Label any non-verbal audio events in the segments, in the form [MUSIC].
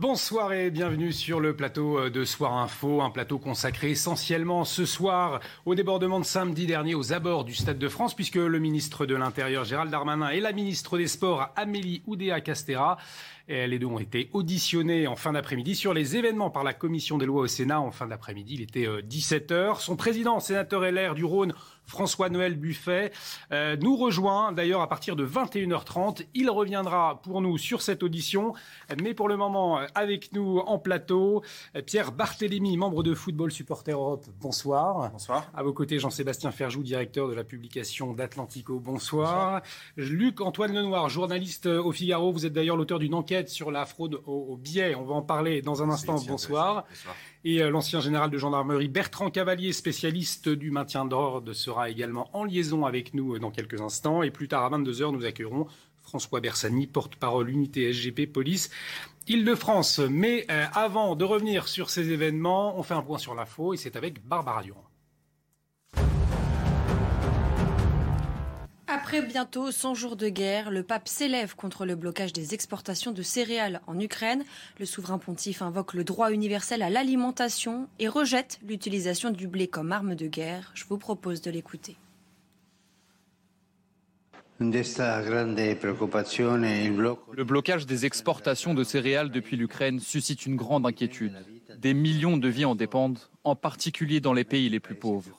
Bonsoir et bienvenue sur le plateau de Soir Info, un plateau consacré essentiellement ce soir au débordement de samedi dernier aux abords du Stade de France, puisque le ministre de l'Intérieur Gérald Darmanin et la ministre des Sports Amélie Oudéa-Castera les deux ont été auditionnés en fin d'après-midi sur les événements par la commission des lois au Sénat. En fin d'après-midi, il était 17h. Son président, sénateur LR du Rhône, François-Noël Buffet, euh, nous rejoint d'ailleurs à partir de 21h30. Il reviendra pour nous sur cette audition, mais pour le moment, avec nous en plateau, Pierre Barthélémy, membre de Football Supporter Europe. Bonsoir. Bonsoir. À vos côtés, Jean-Sébastien Ferjou, directeur de la publication d'Atlantico. Bonsoir. Luc-Antoine Lenoir, journaliste au Figaro. Vous êtes d'ailleurs l'auteur d'une enquête sur la fraude au, biais. On va en parler dans un instant. Bonsoir. Bonsoir et euh, l'ancien général de gendarmerie Bertrand Cavalier, spécialiste du maintien d'ordre, sera également en liaison avec nous euh, dans quelques instants. Et plus tard, à 22h, nous accueillerons François Bersani, porte-parole unité SGP Police Île-de-France. Mais euh, avant de revenir sur ces événements, on fait un point sur l'info et c'est avec Barbara Durand. Après bientôt 100 jours de guerre, le pape s'élève contre le blocage des exportations de céréales en Ukraine. Le souverain pontife invoque le droit universel à l'alimentation et rejette l'utilisation du blé comme arme de guerre. Je vous propose de l'écouter. Le blocage des exportations de céréales depuis l'Ukraine suscite une grande inquiétude. Des millions de vies en dépendent, en particulier dans les pays les plus pauvres.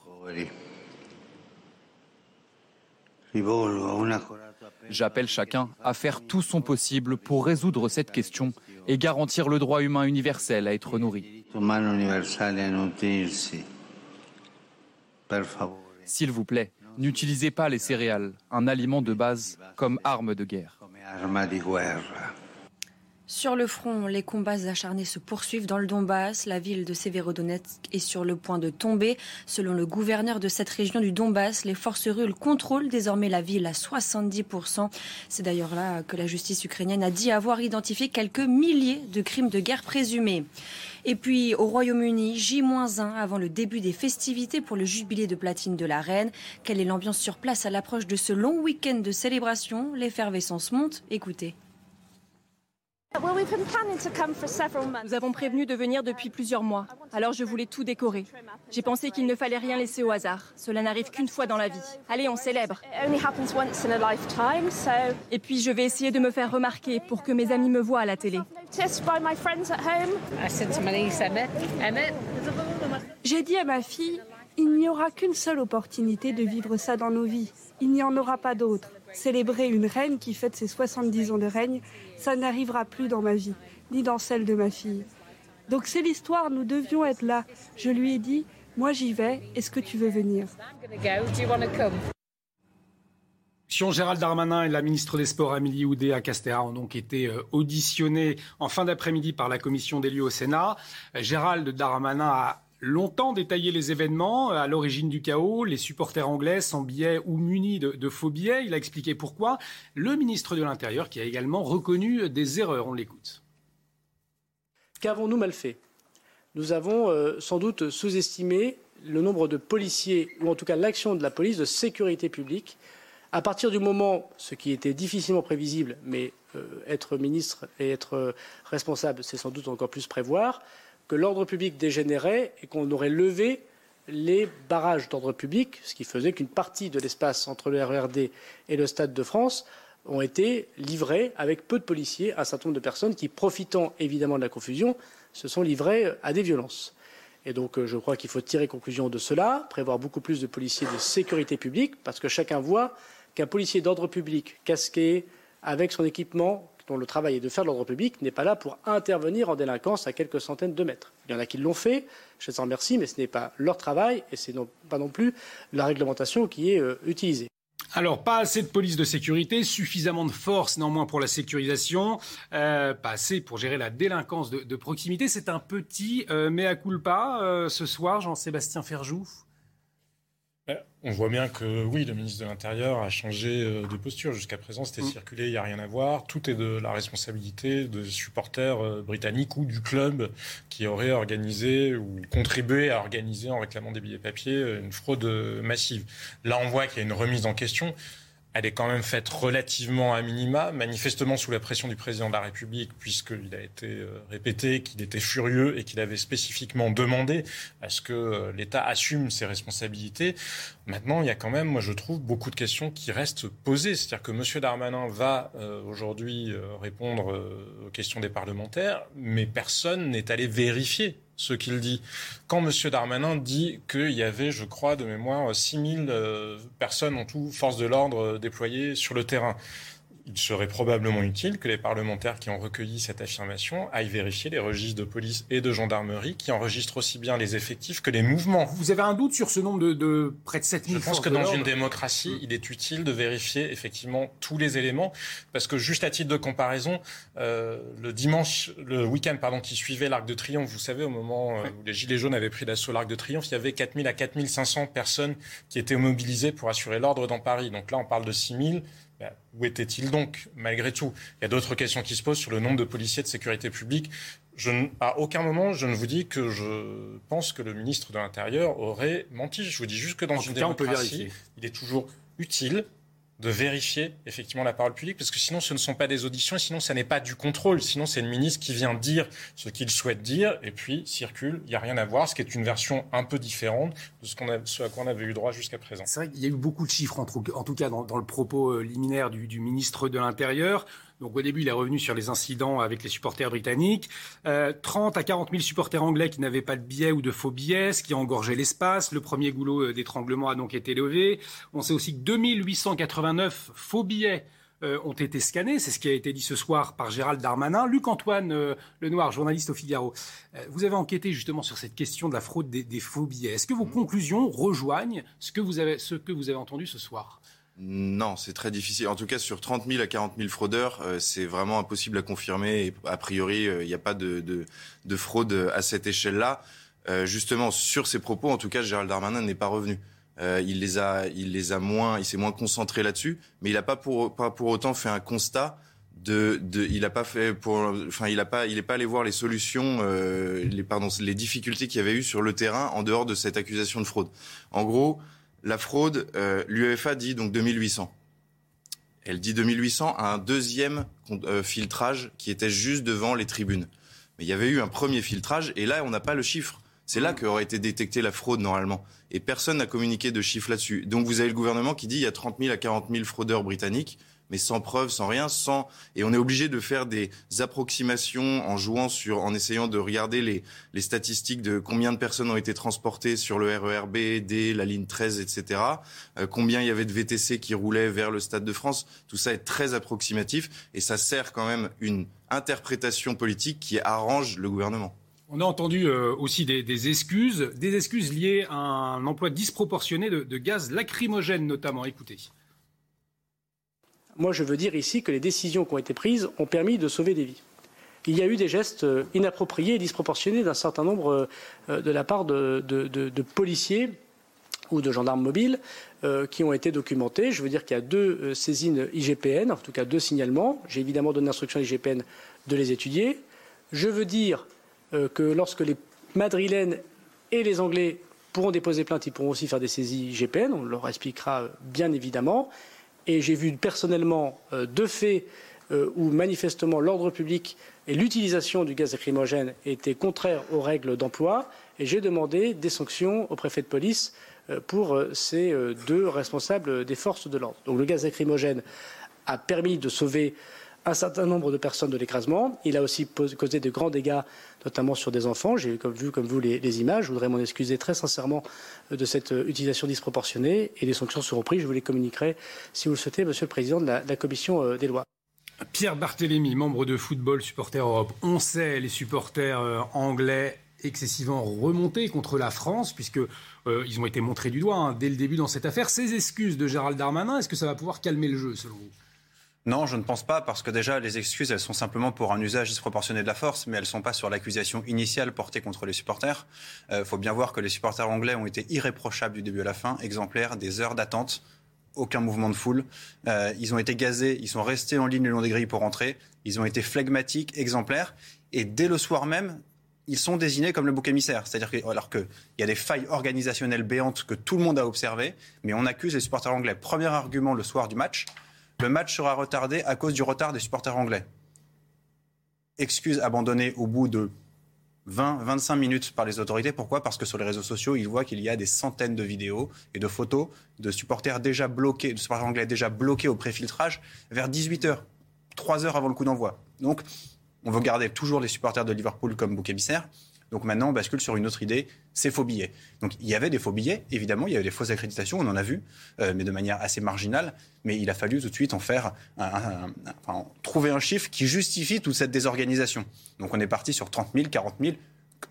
J'appelle chacun à faire tout son possible pour résoudre cette question et garantir le droit humain universel à être nourri. S'il vous plaît, n'utilisez pas les céréales, un aliment de base, comme arme de guerre. Sur le front, les combats acharnés se poursuivent dans le Donbass. La ville de Severodonetsk est sur le point de tomber. Selon le gouverneur de cette région du Donbass, les forces russes contrôlent désormais la ville à 70%. C'est d'ailleurs là que la justice ukrainienne a dit avoir identifié quelques milliers de crimes de guerre présumés. Et puis au Royaume-Uni, J-1 avant le début des festivités pour le jubilé de platine de la reine. Quelle est l'ambiance sur place à l'approche de ce long week-end de célébration? L'effervescence monte. Écoutez. Nous avons prévenu de venir depuis plusieurs mois, alors je voulais tout décorer. J'ai pensé qu'il ne fallait rien laisser au hasard. Cela n'arrive qu'une fois dans la vie. Allez, on célèbre. Et puis je vais essayer de me faire remarquer pour que mes amis me voient à la télé. J'ai dit à ma fille, il n'y aura qu'une seule opportunité de vivre ça dans nos vies. Il n'y en aura pas d'autre. Célébrer une reine qui fête ses 70 ans de règne, ça n'arrivera plus dans ma vie, ni dans celle de ma fille. Donc c'est l'histoire, nous devions être là. Je lui ai dit, moi j'y vais, est-ce que tu veux venir? Gérald Darmanin et la ministre des Sports Amélie Oudéa Castera ont donc été euh, auditionnés en fin d'après-midi par la commission des lieux au Sénat. Euh, Gérald Darmanin a longtemps détaillé les événements à l'origine du chaos, les supporters anglais sans billets ou munis de, faux billets. Il a expliqué pourquoi. Le ministre de l'Intérieur qui a également reconnu des erreurs. On l'écoute. Qu'avons-nous mal fait? Nous avons euh, sans doute sous-estimé le nombre de policiers, ou en tout cas l'action de la police de sécurité publique. À partir du moment, ce qui était difficilement prévisible, mais euh, être ministre et être responsable, c'est sans doute encore plus prévoir, que l'ordre public dégénérait et qu'on aurait levé les barrages d'ordre public, ce qui faisait qu'une partie de l'espace entre le RERD et le Stade de France ont été livrés avec peu de policiers à un certain nombre de personnes qui, profitant évidemment de la confusion, se sont livrées à des violences. Et donc, euh, je crois qu'il faut tirer conclusion de cela, prévoir beaucoup plus de policiers de sécurité publique, parce que chacun voit qu'un policier d'ordre public casqué, avec son équipement, dont le travail est de faire l'ordre public, n'est pas là pour intervenir en délinquance à quelques centaines de mètres. Il y en a qui l'ont fait, je les en remercie, mais ce n'est pas leur travail et ce n'est pas non plus la réglementation qui est euh, utilisée. Alors, pas assez de police de sécurité, suffisamment de force néanmoins pour la sécurisation, euh, pas assez pour gérer la délinquance de, proximité. C'est un petit euh, mea culpa ce soir, Jean-Sébastien Ferjou euh, on voit bien que oui, le ministre de l'Intérieur a changé euh, de posture. Jusqu'à présent, c'était mm. circulé, il n'y a rien à voir. Tout est de la responsabilité de supporters euh, britanniques ou du club qui aurait organisé ou contribué à organiser, en réclamant des billets papier, une fraude massive. Là, on voit qu'il y a une remise en question elle est quand même faite relativement à minima, manifestement sous la pression du président de la République, puisqu'il a été euh, répété qu'il était furieux et qu'il avait spécifiquement demandé à ce que euh, l'État assume ses responsabilités. Maintenant, il y a quand même, moi je trouve, beaucoup de questions qui restent posées. C'est-à-dire que M. Darmanin va euh, aujourd'hui répondre aux questions des parlementaires, mais personne n'est allé vérifier ce qu'il dit. Quand M. Darmanin dit qu'il y avait, je crois, de mémoire, 6 000 euh, personnes en tout, forces de l'ordre euh, déployées sur le terrain il serait probablement utile que les parlementaires qui ont recueilli cette affirmation aillent vérifier les registres de police et de gendarmerie qui enregistrent aussi bien les effectifs que les mouvements. Vous avez un doute sur ce nombre de, près de 7000 Je pense que dans une démocratie, il est utile de vérifier effectivement tous les éléments parce que juste à titre de comparaison, euh, le dimanche, le week-end pardon, qui suivait l'Arc de Triomphe, vous savez, au moment euh, où les Gilets jaunes avaient pris d'assaut l'Arc de Triomphe, il y avait 4000 à 4500 personnes qui étaient mobilisées pour assurer l'ordre dans Paris. Donc là, on parle de 6000 ben, où était-il donc, malgré tout? Il y a d'autres questions qui se posent sur le nombre de policiers de sécurité publique. Je à aucun moment, je ne vous dis que je pense que le ministre de l'Intérieur aurait menti. Je vous dis juste que dans une démocratie, il est toujours utile de vérifier effectivement la parole publique, parce que sinon ce ne sont pas des auditions, sinon ça n'est pas du contrôle, sinon c'est le ministre qui vient dire ce qu'il souhaite dire, et puis circule, il n'y a rien à voir, ce qui est une version un peu différente de ce, à quoi on avait eu droit jusqu'à présent. C'est vrai qu'il y a eu beaucoup de chiffres, en, tout cas dans, le propos euh, liminaire du ministre de l'Intérieur. Donc au début, il est revenu sur les incidents avec les supporters britanniques. 30 euh, à 40 000 supporters anglais qui n'avaient pas de billets ou de faux billets, ce qui a engorgé l'espace. Le premier goulot euh, d'étranglement a donc été levé. On sait aussi que 2889 faux billets euh, ont été scannés. C'est ce qui a été dit ce soir par Gérald Darmanin. Luc-Antoine Lenoir, journaliste au Figaro. vous avez enquêté justement sur cette question de la fraude des, des faux billets. Est-ce que vos conclusions rejoignent ce que vous avez, ce que vous avez entendu ce soir? Non, c'est très difficile. En tout cas, sur 30 000 à 40 000 fraudeurs, euh, c'est vraiment impossible à confirmer. Et a priori, euh, il n'y a pas de, de, fraude à cette échelle-là. Euh, justement, sur ces propos, en tout cas, Gérald Darmanin n'est pas revenu. il les a, il les a moins, il s'est moins concentré là-dessus, mais il n'a pas pour, pas pour autant fait un constat de, de, il a pas fait pour, enfin, il a pas, il est pas allé voir les solutions, les, pardon, les difficultés qu'il y avait eu sur le terrain en dehors de cette accusation de fraude. En gros, la fraude, euh, l'UEFA dit donc 2800. Elle dit 2800 à un deuxième euh, filtrage qui était juste devant les tribunes. Mais il y avait eu un premier filtrage et là, on n'a pas le chiffre. C'est là qu'aurait été détectée la fraude normalement. Et personne n'a communiqué de chiffre là-dessus. Donc vous avez le gouvernement qui dit il y a 30 000 à 40 000 fraudeurs britanniques mais sans preuve, sans rien, sans et on est obligé de faire des approximations en jouant sur, en essayant de regarder les, les statistiques de combien de personnes ont été transportées sur le RERB, D, la ligne 13, etc. Euh, combien il y avait de VTC qui roulaient vers le Stade de France. Tout ça est très approximatif et ça sert quand même une interprétation politique qui arrange le gouvernement. On a entendu euh, aussi des, des, excuses, des excuses liées à un emploi disproportionné de, de gaz lacrymogène notamment. Écoutez. Moi, je veux dire ici que les décisions qui ont été prises ont permis de sauver des vies. Il y a eu des gestes euh, inappropriés et disproportionnés d'un certain nombre euh, de la part de, policiers ou de gendarmes mobiles euh, qui ont été documentés. Je veux dire qu'il y a deux saisines IGPN, en tout cas deux signalements. J'ai évidemment donné l'instruction à l'IGPN de les étudier. Je veux dire que lorsque les Madrilènes et les Anglais pourront déposer plainte, ils pourront aussi faire des saisies IGPN. On leur expliquera bien évidemment j'ai vu personnellement euh, deux faits euh, où manifestement l'ordre public et l'utilisation du gaz lacrymogène étaient contraires aux règles d'emploi et j'ai demandé des sanctions au préfet de police euh, pour ces deux responsables des forces de l'ordre. Donc le gaz lacrymogène a permis de sauver un certain nombre de personnes de l'écrasement. Il a aussi causé de grands dégâts, notamment sur des enfants. J'ai vu, comme vous, les, images. Je voudrais m'en excuser très sincèrement de cette euh, utilisation disproportionnée et les sanctions seront prises. Je vous les communiquerai, si vous le souhaitez, Monsieur le Président de la, Commission euh, des lois. Pierre Barthélémy, membre de Football Supporter Europe. On sait, les supporters euh, anglais excessivement remontés contre la France, puisque ils ont été montrés du doigt hein, dès le début dans cette affaire. Ces excuses de Gérald Darmanin, est-ce que ça va pouvoir calmer le jeu, selon vous? Non, je ne pense pas, parce que déjà, les excuses, elles sont simplement pour un usage disproportionné de la force, mais elles ne sont pas sur l'accusation initiale portée contre les supporters. Il euh, faut bien voir que les supporters anglais ont été irréprochables du début à la fin, exemplaires des heures d'attente, aucun mouvement de foule. Euh, ils ont été gazés, ils sont restés en ligne le long des grilles pour rentrer, ils ont été flegmatiques, exemplaires, et dès le soir même, ils sont désignés comme le bouc émissaire. C'est-à-dire que, qu'il y a des failles organisationnelles béantes que tout le monde a observées, mais on accuse les supporters anglais. Premier argument le soir du match, le match sera retardé à cause du retard des supporters anglais. Excuse abandonnée au bout de 20, 25 minutes par les autorités. Pourquoi? Parce que sur les réseaux sociaux, ils voient qu'il y a des centaines de vidéos et de photos de supporters déjà bloqués, de supporters anglais déjà bloqués au préfiltrage vers 18h, 3 heures avant le coup d'envoi. Donc, on veut garder toujours les supporters de Liverpool comme bouc émissaire. Donc maintenant, on bascule sur une autre idée, c'est faux billets. Donc il y avait des faux billets, évidemment, il y avait des fausses accréditations, on en a vu, euh, mais de manière assez marginale. Mais il a fallu tout de suite en faire, trouver un chiffre qui justifie toute cette désorganisation. Donc on est parti sur 30 000, 40 000,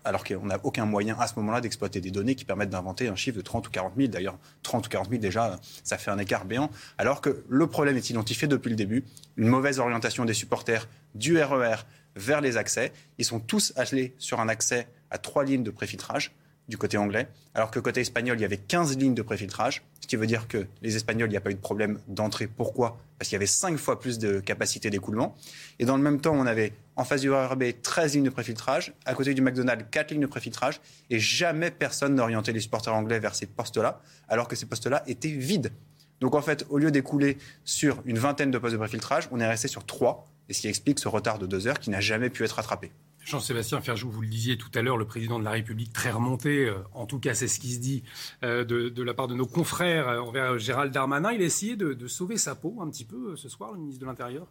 alors qu'on n'a aucun moyen à ce moment-là d'exploiter des données qui permettent d'inventer un chiffre de 30 ou 40 000. D'ailleurs, 30 ou 40 000, déjà, ça fait un écart béant. Alors que le problème est identifié depuis le début. Une mauvaise orientation des supporters du RER e vers les accès. Ils sont tous allés sur un accès à trois lignes de préfiltrage du côté anglais, alors que côté espagnol, il y avait 15 lignes de préfiltrage, ce qui veut dire que les Espagnols, il n'y a pas eu de problème d'entrée. Pourquoi? Parce qu'il y avait 5 fois plus de capacité d'écoulement. Et dans le même temps, on avait en face du RRB 13 lignes de préfiltrage, à côté du McDonald's 4 lignes de préfiltrage, et jamais personne n'orientait les supporters anglais vers ces postes-là, alors que ces postes-là étaient vides. Donc en fait, au lieu d'écouler sur une vingtaine de postes de préfiltrage, on est resté sur 3, et ce qui explique ce retard de deux heures qui n'a jamais pu être rattrapé. Jean-Sébastien Ferjou, vous le disiez tout à l'heure, le président de la République très remonté, euh, en tout cas c'est ce qui se dit euh, de, la part de nos confrères euh, envers Gérald Darmanin. Il a essayé de, de sauver sa peau un petit peu ce soir, le ministre de l'Intérieur?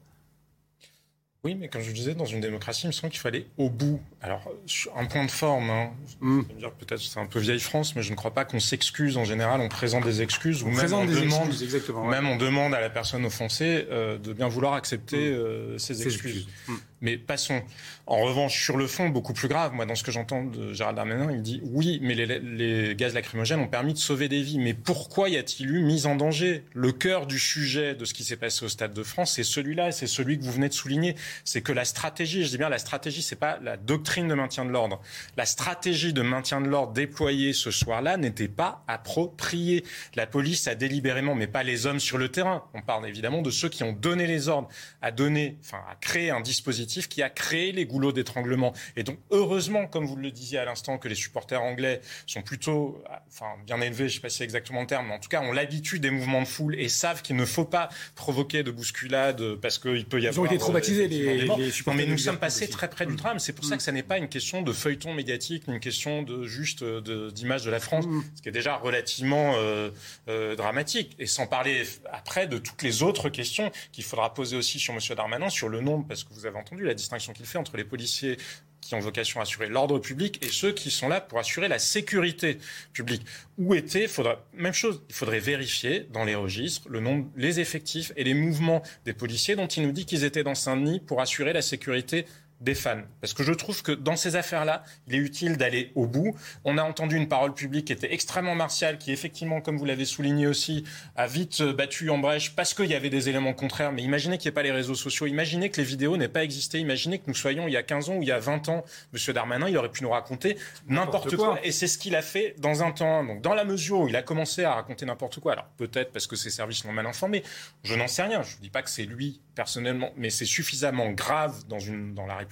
Oui, mais comme je le disais, dans une démocratie, il me semble qu'il faut aller au bout. Alors, un point de forme, hein, mm. dire peut-être c'est un peu vieille France, mais je ne crois pas qu'on s'excuse en général, on présente des excuses, on ou même on, demande, même on demande à la personne offensée euh, de bien vouloir accepter mm. euh, ses excuses. Mm. Mais passons. En revanche, sur le fond, beaucoup plus grave, moi, dans ce que j'entends de Gérald Darmanin, il dit oui, mais les, les, gaz lacrymogènes ont permis de sauver des vies. Mais pourquoi y a-t-il eu mise en danger? Le cœur du sujet de ce qui s'est passé au Stade de France, c'est celui-là, c'est celui que vous venez de souligner. C'est que la stratégie, je dis bien la stratégie, c'est pas la doctrine de maintien de l'ordre. La stratégie de maintien de l'ordre déployée ce soir-là n'était pas appropriée. La police a délibérément, mais pas les hommes sur le terrain. On parle évidemment de ceux qui ont donné les ordres, à donner, enfin, à créer un dispositif qui a créé les goulots d'étranglement. Et donc, heureusement, comme vous le disiez à l'instant, que les supporters anglais sont plutôt, enfin, bien élevés, je ne sais pas si c'est exactement le terme, mais en tout cas, ont l'habitude des mouvements de foule et savent qu'il ne faut pas provoquer de bousculade parce qu'il peut y avoir. Ils ont été traumatisés, les, les, supporters. mais nous sommes passés très près du drame. C'est pour ça que ça n'est pas une question de feuilleton médiatique, une question de juste d'image de, la France, mm. ce qui est déjà relativement euh, euh, dramatique. Et sans parler après de toutes les autres questions qu'il faudra poser aussi sur M. Darmanin, sur le nombre, parce que vous avez entendu la distinction qu'il fait entre les policiers qui ont vocation à assurer l'ordre public et ceux qui sont là pour assurer la sécurité publique. Où était, faudra, même chose, il faudrait vérifier dans les registres le nombre, les effectifs et les mouvements des policiers dont il nous dit qu'ils étaient dans Saint-Denis pour assurer la sécurité des fans. Parce que je trouve que dans ces affaires-là, il est utile d'aller au bout. On a entendu une parole publique qui était extrêmement martiale, qui effectivement, comme vous l'avez souligné aussi, a vite euh, battu en brèche parce qu'il y avait des éléments contraires. Mais imaginez qu'il n'y ait pas les réseaux sociaux, imaginez que les vidéos n'aient pas existé, imaginez que nous soyons il y a 15 ans ou il y a 20 ans. Monsieur Darmanin, il aurait pu nous raconter n'importe quoi. Et c'est ce qu'il a fait dans un temps. Donc dans la mesure où il a commencé à raconter n'importe quoi, alors peut-être parce que ses services l'ont mal informé, je n'en sais rien. Je ne dis pas que c'est lui personnellement, mais c'est suffisamment grave dans, une, dans la République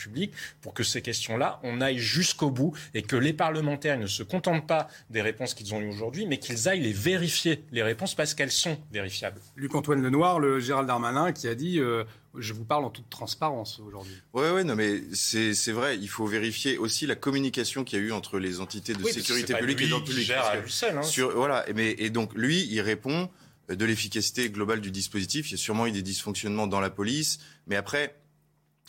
pour que ces questions-là, on aille jusqu'au bout et que les parlementaires ne se contentent pas des réponses qu'ils ont eues aujourd'hui, mais qu'ils aillent les vérifier, les réponses, parce qu'elles sont vérifiables. Luc-Antoine Lenoir, le Gérald Darmanin, qui a dit euh, Je vous parle en toute transparence aujourd'hui. Oui, oui, non, mais c'est vrai, il faut vérifier aussi la communication qu'il y a eu entre les entités de sécurité publique et dans le public. Seul, hein. voilà, mais, et donc lui, il répond de l'efficacité globale du dispositif. Il y a sûrement eu des dysfonctionnements dans la police, mais après,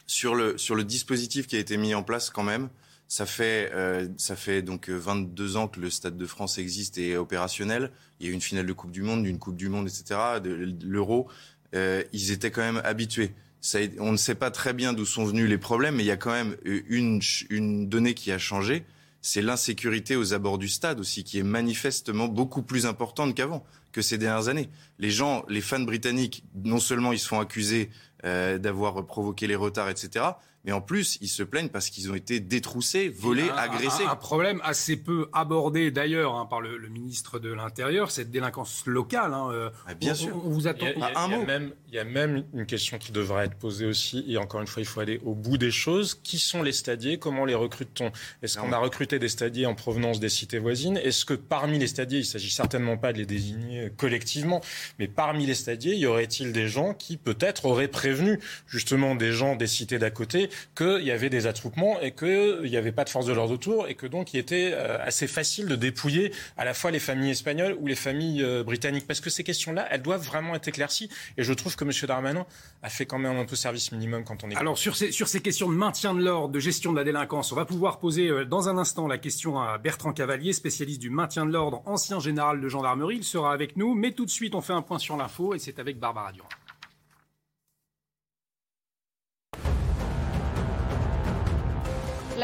sur le, sur le dispositif qui a été mis en place quand même, ça fait, euh, ça fait donc 22 ans que le Stade de France existe et est opérationnel. Il y a eu une finale de Coupe du Monde, d'une Coupe du Monde, etc., de l'Euro. Euh, ils étaient quand même habitués. Ça, on ne sait pas très bien d'où sont venus les problèmes, mais il y a quand même une, une donnée qui a changé c'est l'insécurité aux abords du stade aussi, qui est manifestement beaucoup plus importante qu'avant. que ces dernières années. Les gens, les fans britanniques, non seulement ils se font accuser euh, d'avoir provoqué les retards, etc., mais en plus, ils se plaignent parce qu'ils ont été détroussés, volés, agressés. Un, problème assez peu abordé d'ailleurs hein, par le, ministre de l'Intérieur, cette délinquance locale. Hein, euh, ah, bien sûr. On vous attend. Il y a, un mot. Même, il y a même une question qui devrait être posée aussi, et encore une fois, il faut aller au bout des choses. Qui sont les stadiers? Comment les recrute-t-on? Est-ce qu'on a recruté des stadiers en provenance des cités voisines? Est-ce que parmi les stadiers, il s'agit certainement pas de les désigner collectivement, mais parmi les stadiers, y aurait-il des gens qui peut-être auraient prévenu justement des gens des cités d'à côté qu'il y avait des attroupements et qu'il n'y avait pas de force de l'ordre autour et que donc il était euh, assez facile de dépouiller à la fois les familles espagnoles ou les familles euh, britanniques. Parce que ces questions-là, elles doivent vraiment être éclaircies. Et je trouve que M. Darmanin a fait quand même un peu service minimum quand on est. Alors sur ces, sur ces questions de maintien de l'ordre, de gestion de la délinquance, on va pouvoir poser euh, dans un instant la question à Bertrand Cavalier, spécialiste du maintien de l'ordre, ancien général de gendarmerie. Il sera avec nous. Mais tout de suite, on fait un point sur l'info et c'est avec Barbara Durand.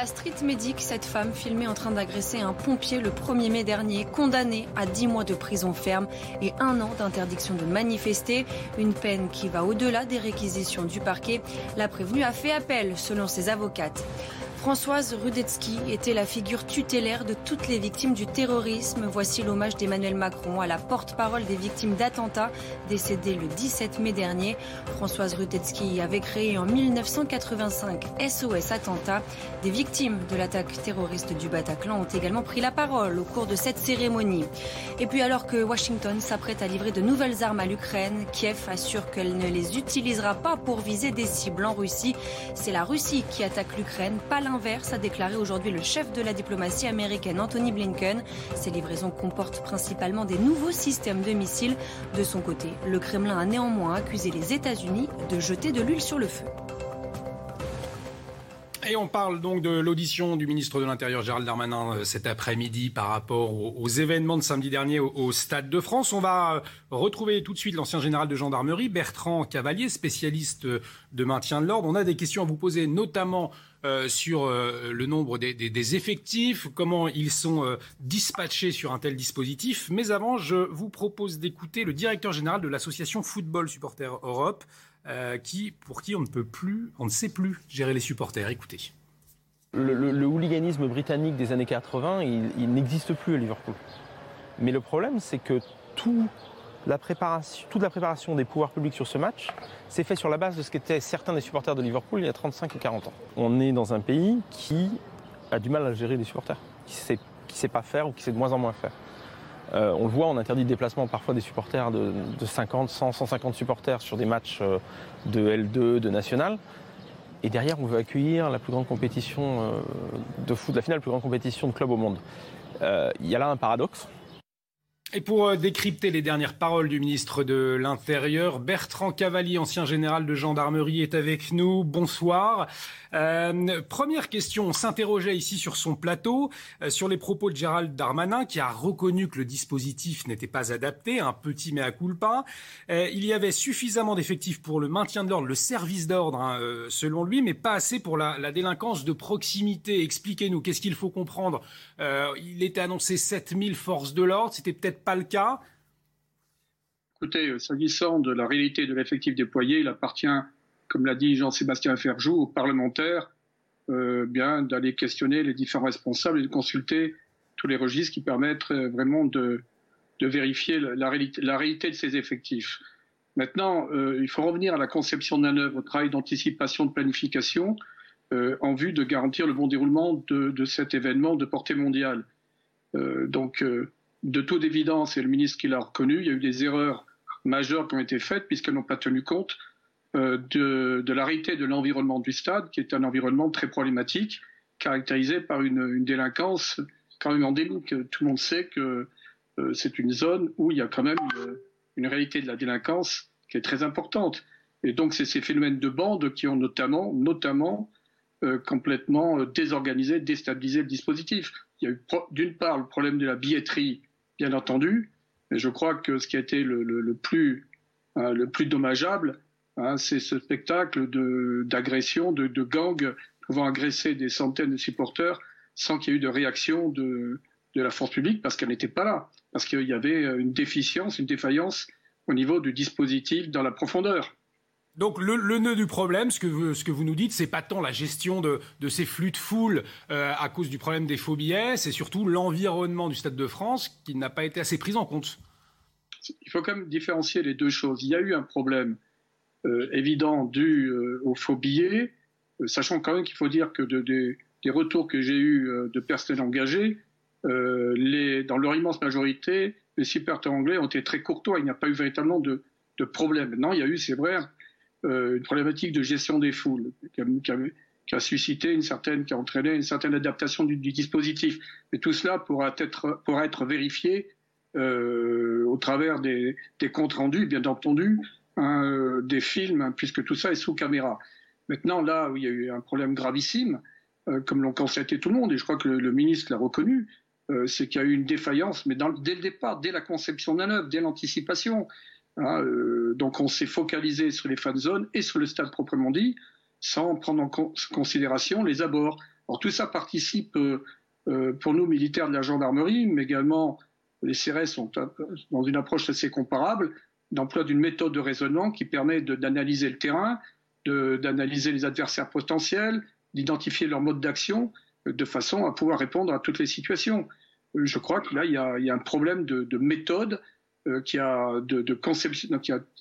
La street medic, cette femme filmée en train d'agresser un pompier le 1er mai dernier, condamnée à 10 mois de prison ferme et un an d'interdiction de manifester, une peine qui va au-delà des réquisitions du parquet. La prévenue a fait appel, selon ses avocates. Françoise Rudetsky était la figure tutélaire de toutes les victimes du terrorisme. Voici l'hommage d'Emmanuel Macron à la porte-parole des victimes d'attentats décédées le 17 mai dernier. Françoise Rudetsky avait créé en 1985 SOS Attentat. Des victimes de l'attaque terroriste du Bataclan ont également pris la parole au cours de cette cérémonie. Et puis alors que Washington s'apprête à livrer de nouvelles armes à l'Ukraine, Kiev assure qu'elle ne les utilisera pas pour viser des cibles en Russie. C'est la Russie qui attaque l'Ukraine, pas l'Inde l'inverse, a déclaré aujourd'hui le chef de la diplomatie américaine Anthony Blinken. Ces livraisons comportent principalement des nouveaux systèmes de missiles. De son côté, le Kremlin a néanmoins accusé les États-Unis de jeter de l'huile sur le feu. Et on parle donc de l'audition du ministre de l'Intérieur Gérald Darmanin euh, cet après-midi par rapport aux, événements de samedi dernier au, Stade de France. On va euh, retrouver tout de suite l'ancien général de gendarmerie Bertrand Cavalier, spécialiste de maintien de l'ordre. On a des questions à vous poser, notamment euh, sur le nombre des, effectifs, comment ils sont dispatchés sur un tel dispositif. Mais avant, je vous propose d'écouter le directeur général de l'association Football Supporters Europe, euh, qui, pour qui on ne peut plus, on ne sait plus gérer les supporters. Écoutez. Le, hooliganisme britannique des années 80, il, n'existe plus à Liverpool. Mais le problème, c'est que tout toute la préparation des pouvoirs publics sur ce match s'est fait sur la base de ce qu'étaient certains des supporters de Liverpool il y a 35 et 40 ans. On est dans un pays qui a du mal à gérer les supporters, qui ne sait pas faire ou qui sait de moins en moins faire. Euh, on le voit, on interdit le déplacement parfois des supporters de, 50, 100, 150 supporters sur des matchs euh, de L2, de national. Et derrière, on veut accueillir la plus grande compétition euh, de foot, la finale, la plus grande compétition de club au monde. Il y a là un paradoxe. Et pour euh, décrypter les dernières paroles du ministre de l'Intérieur, Bertrand Cavalier, ancien général de gendarmerie, est avec nous. Bonsoir. Euh, première question, on s'interrogeait ici sur son plateau, euh, sur les propos de Gérald Darmanin, qui a reconnu que le dispositif n'était pas adapté, un petit mea culpa. il y avait suffisamment d'effectifs pour le maintien de l'ordre, le service d'ordre, hein, selon lui, mais pas assez pour la, la délinquance de proximité. Expliquez-nous, qu'est-ce qu'il faut comprendre Il était annoncé 7000 forces de l'ordre, c'était peut-être pas le cas. Écoutez, euh, s'agissant de la réalité de l'effectif déployé, il appartient, comme l'a dit Jean-Sébastien Ferjou, aux parlementaires euh, bien d'aller questionner les différents responsables et de consulter tous les registres qui permettent euh, vraiment de, vérifier la, réalité, de ces effectifs. Maintenant, il faut revenir à la conception d'un œuvre, au travail d'anticipation, de planification, en vue de garantir le bon déroulement de, de cet événement de portée mondiale. donc, de toute évidence, et le ministre qui l'a reconnu, il y a eu des erreurs majeures qui ont été faites puisqu'elles n'ont pas tenu compte euh, de, réalité de l'environnement du stade, qui est un environnement très problématique, caractérisé par une, délinquance quand même endémique. Tout le monde sait que euh, c'est une zone où il y a quand même une, réalité de la délinquance qui est très importante. Et donc, c'est ces phénomènes de bande qui ont notamment, notamment euh, complètement désorganisé, déstabilisé le dispositif. Il y a eu d'une part le problème de la billetterie bien entendu. Mais je crois que ce qui a été le, plus, le plus dommageable, hein, c'est ce spectacle d'agression, de, gangs pouvant agresser des centaines de supporters sans qu'il y ait eu de réaction de la force publique parce qu'elle n'était pas là. parce qu'il y avait une déficience, une défaillance au niveau du dispositif dans la profondeur. Donc le, nœud du problème, ce que vous, ce que vous nous dites, c'est pas tant la gestion de, ces flux de foule euh, à cause du problème des faux billets, c'est surtout l'environnement du Stade de France qui n'a pas été assez pris en compte. Il faut quand même différencier les deux choses. Il y a eu un problème euh, évident dû euh, aux faux billets, sachant quand même qu'il faut dire que des retours que j'ai eus de personnes engagées, les, dans leur immense majorité, les supporters anglais ont été très courtois. Il n'y a pas eu véritablement de, de problème. Maintenant, il y a eu, c'est vrai, une problématique de gestion des foules qui a, suscité une certaine, qui a entraîné une certaine adaptation du, dispositif. Mais tout cela pourra être, pourra être vérifié euh, au travers des, comptes rendus, bien entendu, hein, euh, des films, hein, puisque tout ça est sous caméra. Maintenant, là où il y a eu un problème gravissime, comme l'ont constaté tout le monde, et je crois que le, ministre l'a reconnu, c'est qu'il y a eu une défaillance, mais dès le départ, dès la conception d'un œuvre, dès l'anticipation. Hein, euh, donc on s'est focalisé sur les fan zones et sur le stade proprement dit, sans prendre en considération les abords. Alors tout ça participe euh, euh, pour nous militaires de la gendarmerie, mais également les CRS sont dans une approche assez comparable, d'emploi d'une méthode de raisonnement qui permet d'analyser le terrain, d'analyser les adversaires potentiels, d'identifier leur mode d'action, de façon à pouvoir répondre à toutes les situations. Je crois que là, il y a, un problème de, de méthode euh, qui, a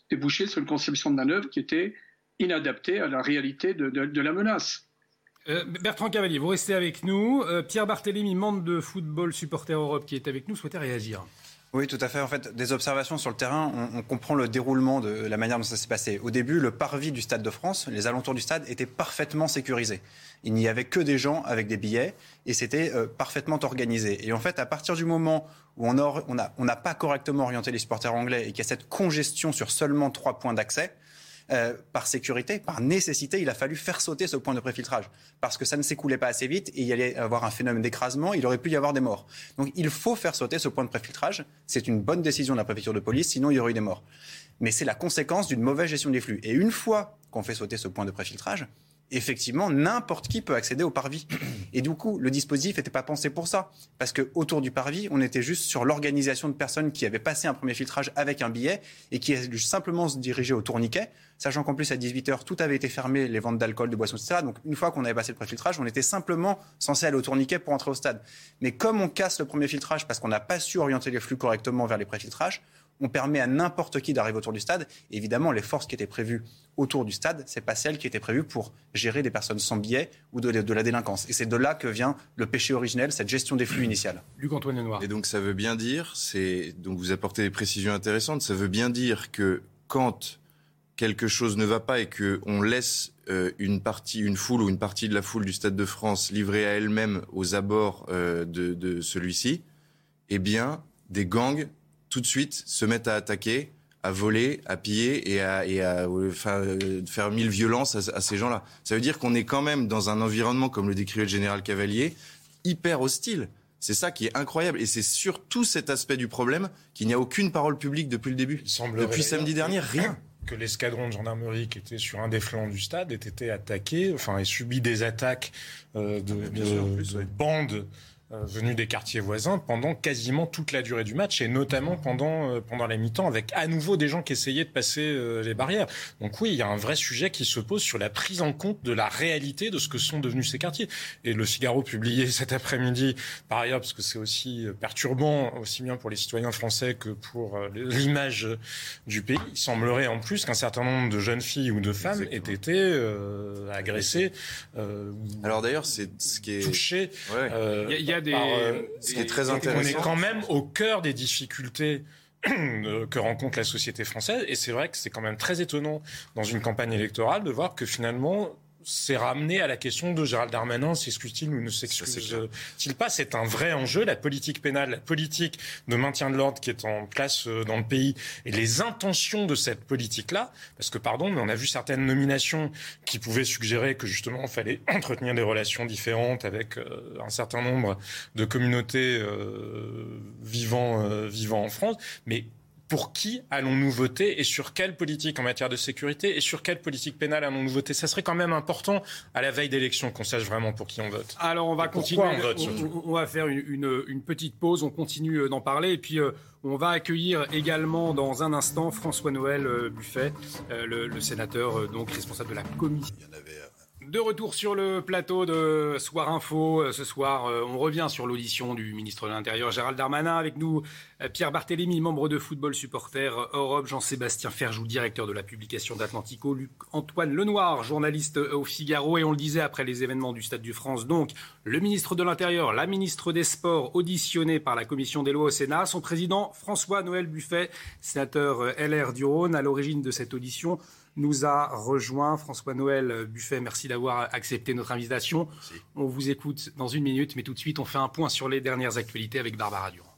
débouché sur une conception de manœuvre qui était inadaptée à la réalité de, la menace. Euh, Bertrand Cavalier, vous restez avec nous. Euh, Pierre Barthélémy, membre de Football Supporter Europe, qui est avec nous, souhaitait réagir. Oui, tout à fait. En fait, des observations sur le terrain, on, comprend le déroulement de la manière dont ça s'est passé. Au début, le parvis du Stade de France, les alentours du stade, étaient parfaitement sécurisés. Il n'y avait que des gens avec des billets et c'était euh, parfaitement organisé. Et en fait, à partir du moment où on n'a on pas correctement orienté les supporters anglais et qu'il y a cette congestion sur seulement trois points d'accès, euh, par sécurité, par nécessité, il a fallu faire sauter ce point de préfiltrage. Parce que ça ne s'écoulait pas assez vite et il y allait avoir un phénomène d'écrasement, il aurait pu y avoir des morts. Donc il faut faire sauter ce point de préfiltrage. C'est une bonne décision de la préfecture de police, sinon il y aurait eu des morts. Mais c'est la conséquence d'une mauvaise gestion des flux. Et une fois qu'on fait sauter ce point de préfiltrage, effectivement, n'importe qui peut accéder au parvis. Et du coup, le dispositif n'était pas pensé pour ça. Parce que autour du parvis, on était juste sur l'organisation de personnes qui avaient passé un premier filtrage avec un billet et qui avaient simplement se diriger au tourniquet, sachant qu'en plus, à 18h, tout avait été fermé, les ventes d'alcool, de boissons, etc. Donc, une fois qu'on avait passé le préfiltrage, on était simplement censé aller au tourniquet pour entrer au stade. Mais comme on casse le premier filtrage parce qu'on n'a pas su orienter les flux correctement vers les préfiltrages, on permet à n'importe qui d'arriver autour du stade. évidemment, les forces qui étaient prévues autour du stade, c'est pas celles qui étaient prévues pour gérer des personnes sans billets ou de, la délinquance. Et c'est de là que vient le péché originel, cette gestion des flux initiale. [CLEARS THROAT] Luc Antoine Noir. Et donc ça veut bien dire, c'est donc vous apportez des précisions intéressantes. Ça veut bien dire que quand quelque chose ne va pas et que on laisse euh, une partie, une foule ou une partie de la foule du Stade de France livrée à elle-même aux abords euh, de, de celui-ci, eh bien, des gangs tout de suite se mettent à attaquer, à voler, à piller et à, et à faire mille violences à, ces gens-là. Ça veut dire qu'on est quand même dans un environnement, comme le décrivait le général Cavalier, hyper hostile. C'est ça qui est incroyable. Et c'est surtout cet aspect du problème qu'il n'y a aucune parole publique depuis le début. Depuis samedi dernier, rien que l'escadron de gendarmerie qui était sur un des flancs du stade ait été attaqué, enfin, ait subi des attaques euh, de, de bandes euh, venus des quartiers voisins pendant quasiment toute la durée du match et notamment pendant, euh, pendant la mi-temps avec à nouveau des gens qui essayaient de passer euh, les barrières. Donc oui, il y a un vrai sujet qui se pose sur la prise en compte de la réalité de ce que sont devenus ces quartiers. Et le Figaro publié [LAUGHS] cet après-midi, par ailleurs, parce que c'est aussi perturbant, aussi bien pour les citoyens français que pour l'image du pays, il semblerait en plus qu'un certain nombre de jeunes filles ou de femmes aient été agressées. Alors d'ailleurs, c'est ce qui est touchées. Il y a euh, ce qui est très intéressant. On est quand même au cœur des difficultés [CLEARS THROAT] que rencontre la société française. Et c'est vrai que c'est quand même très étonnant dans une campagne électorale de voir que finalement, c'est ramené à la question de Gérald Darmanin, s'excuse-t-il ou ne s'excuse-t-il pas C'est un vrai enjeu, la politique pénale, la politique de maintien de l'ordre qui est en place euh, dans le pays et les intentions de cette politique-là. Parce que, pardon, mais on a vu certaines nominations qui pouvaient suggérer que justement, il fallait [CLEARS THROAT] entretenir des relations différentes avec euh, un certain nombre de communautés euh, vivant, vivant en France. Mais pour qui allons-nous voter et sur quelle politique en matière de sécurité et sur quelle politique pénale allons-nous voter? Ça serait quand même important à la veille d'élection qu'on sache vraiment pour qui on vote. Alors on va continuer. On, vote, on, va faire une, une, petite pause. On continue euh, d'en parler et puis. Euh, on va accueillir également dans un instant François-Noël euh, Buffet, le, le, sénateur donc responsable de la commission. Il y en avait de retour sur le plateau de Soir Info. Euh, ce soir, euh, on revient sur l'audition du ministre de l'Intérieur Gérald Darmanin. Avec nous, euh, Pierre Barthélémy, membre de Football Supporter Europe, Jean-Sébastien Ferjou, directeur de la publication d'Atlantico, Luc-Antoine Lenoir, journaliste au Figaro. Et on le disait après les événements du Stade du France, donc le ministre de l'Intérieur, la ministre des Sports, auditionnés par la commission des lois au Sénat, son président François-Noël Buffet, sénateur LR du Rhône, à l'origine de cette audition nous a rejoint. François-Noël Buffet, merci d'avoir accepté notre invitation. On vous écoute dans une minute, mais tout de suite, on fait un point sur les dernières actualités avec Barbara Durand.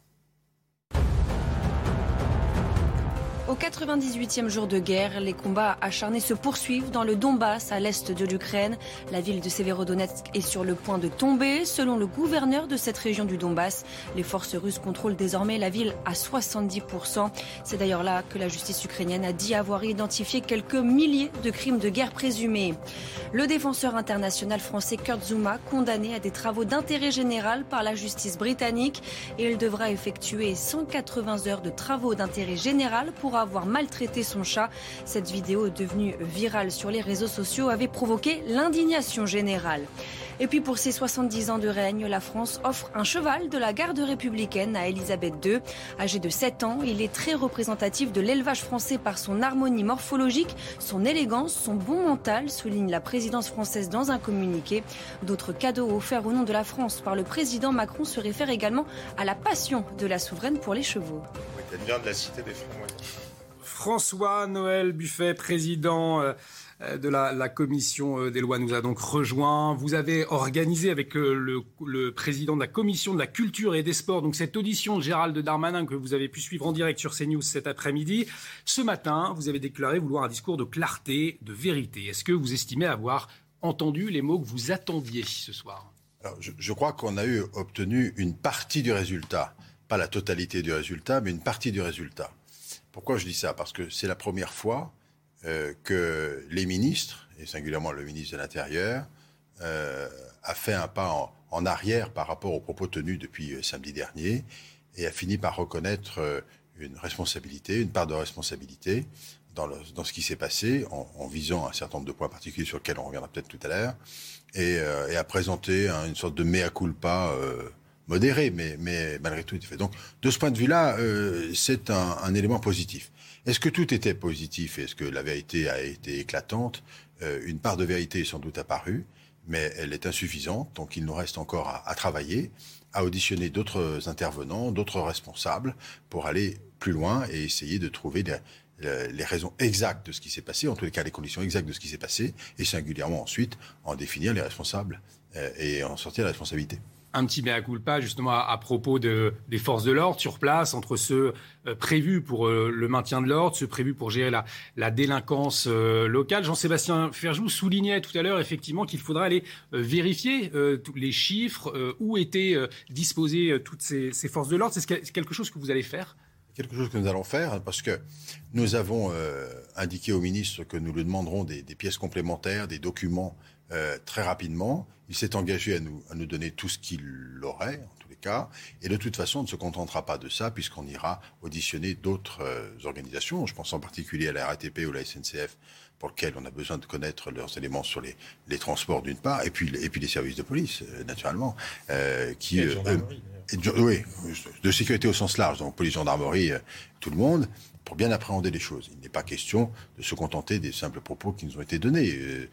Au 98e jour de guerre, les combats acharnés se poursuivent dans le Donbass, à l'est de l'Ukraine. La ville de Severodonetsk est sur le point de tomber. Selon le gouverneur de cette région du Donbass, les forces russes contrôlent désormais la ville à 70%. C'est d'ailleurs là que la justice ukrainienne a dit avoir identifié quelques milliers de crimes de guerre présumés. Le défenseur international français Kurt Zuma, condamné à des travaux d'intérêt général par la justice britannique, et il devra effectuer 180 heures de travaux d'intérêt général pour avoir maltraité son chat. Cette vidéo devenue virale sur les réseaux sociaux avait provoqué l'indignation générale. Et puis pour ses 70 ans de règne, la France offre un cheval de la garde républicaine à Elisabeth II. Âgé de 7 ans, il est très représentatif de l'élevage français par son harmonie morphologique, son élégance, son bon mental, souligne la présidence française dans un communiqué. D'autres cadeaux offerts au nom de la France par le président Macron se réfèrent également à la passion de la souveraine pour les chevaux. de la cité des François-Noël Buffet, président euh, de la, commission euh, des lois, nous a donc rejoint. Vous avez organisé avec euh, le, président de la commission de la culture et des sports donc cette audition de Gérald Darmanin que vous avez pu suivre en direct sur CNews cet après-midi. Ce matin, vous avez déclaré vouloir un discours de clarté, de vérité. Est-ce que vous estimez avoir entendu les mots que vous attendiez ce soir? Je crois qu'on a eu obtenu une partie du résultat, pas la totalité du résultat, mais une partie du résultat. Pourquoi je dis ça? Parce que c'est la première fois euh, que les ministres, et singulièrement le ministre de l'Intérieur, euh, a fait un pas en, arrière par rapport aux propos tenus depuis euh, samedi dernier et a fini par reconnaître une responsabilité, une part de responsabilité dans, ce qui s'est passé, en, visant un certain nombre de points particuliers sur lesquels on reviendra peut-être tout à l'heure, et, a présenté une sorte de mea culpa modéré, mais, mais malgré tout, il fait. Donc, de ce point de vue-là, euh, c'est un, un, élément positif. Est-ce que tout était positif Est-ce que la vérité a été éclatante? Euh, Une part de vérité est sans doute apparue, mais elle est insuffisante. Donc, il nous reste encore à, à travailler, à auditionner d'autres intervenants, d'autres responsables, pour aller plus loin et essayer de trouver les raisons exactes de ce qui s'est passé, en tous les cas les conditions exactes de ce qui s'est passé, et singulièrement ensuite en définir les responsables euh, et en sortir la responsabilité un petit mea culpa justement à, propos de, des forces de l'ordre sur place, entre ceux euh, prévus pour euh, le maintien de l'ordre, ceux prévus pour gérer la, délinquance euh, locale. Jean-Sébastien Ferjou soulignait tout à l'heure effectivement qu'il faudra aller vérifier les chiffres, où étaient disposées toutes ces, ces forces de l'ordre. C'est quelque chose que vous allez faire? Quelque chose que nous allons faire parce que nous avons indiqué au ministre que nous lui demanderons des, pièces complémentaires, des documents très rapidement. Il s'est engagé à nous, à nous donner tout ce qu'il aurait, en tous les cas. Et de toute façon, on ne se contentera pas de ça, puisqu'on ira auditionner d'autres euh, organisations. Je pense en particulier à la RATP ou la SNCF, pour lesquelles on a besoin de connaître leurs éléments sur les, les transports d'une part, et puis, et puis les services de police, euh, naturellement. qui, et de, oui, de sécurité au sens large, donc police, gendarmerie, tout le monde pour bien appréhender les choses. Il n'est pas question de se contenter des simples propos qui nous ont été donnés. Euh,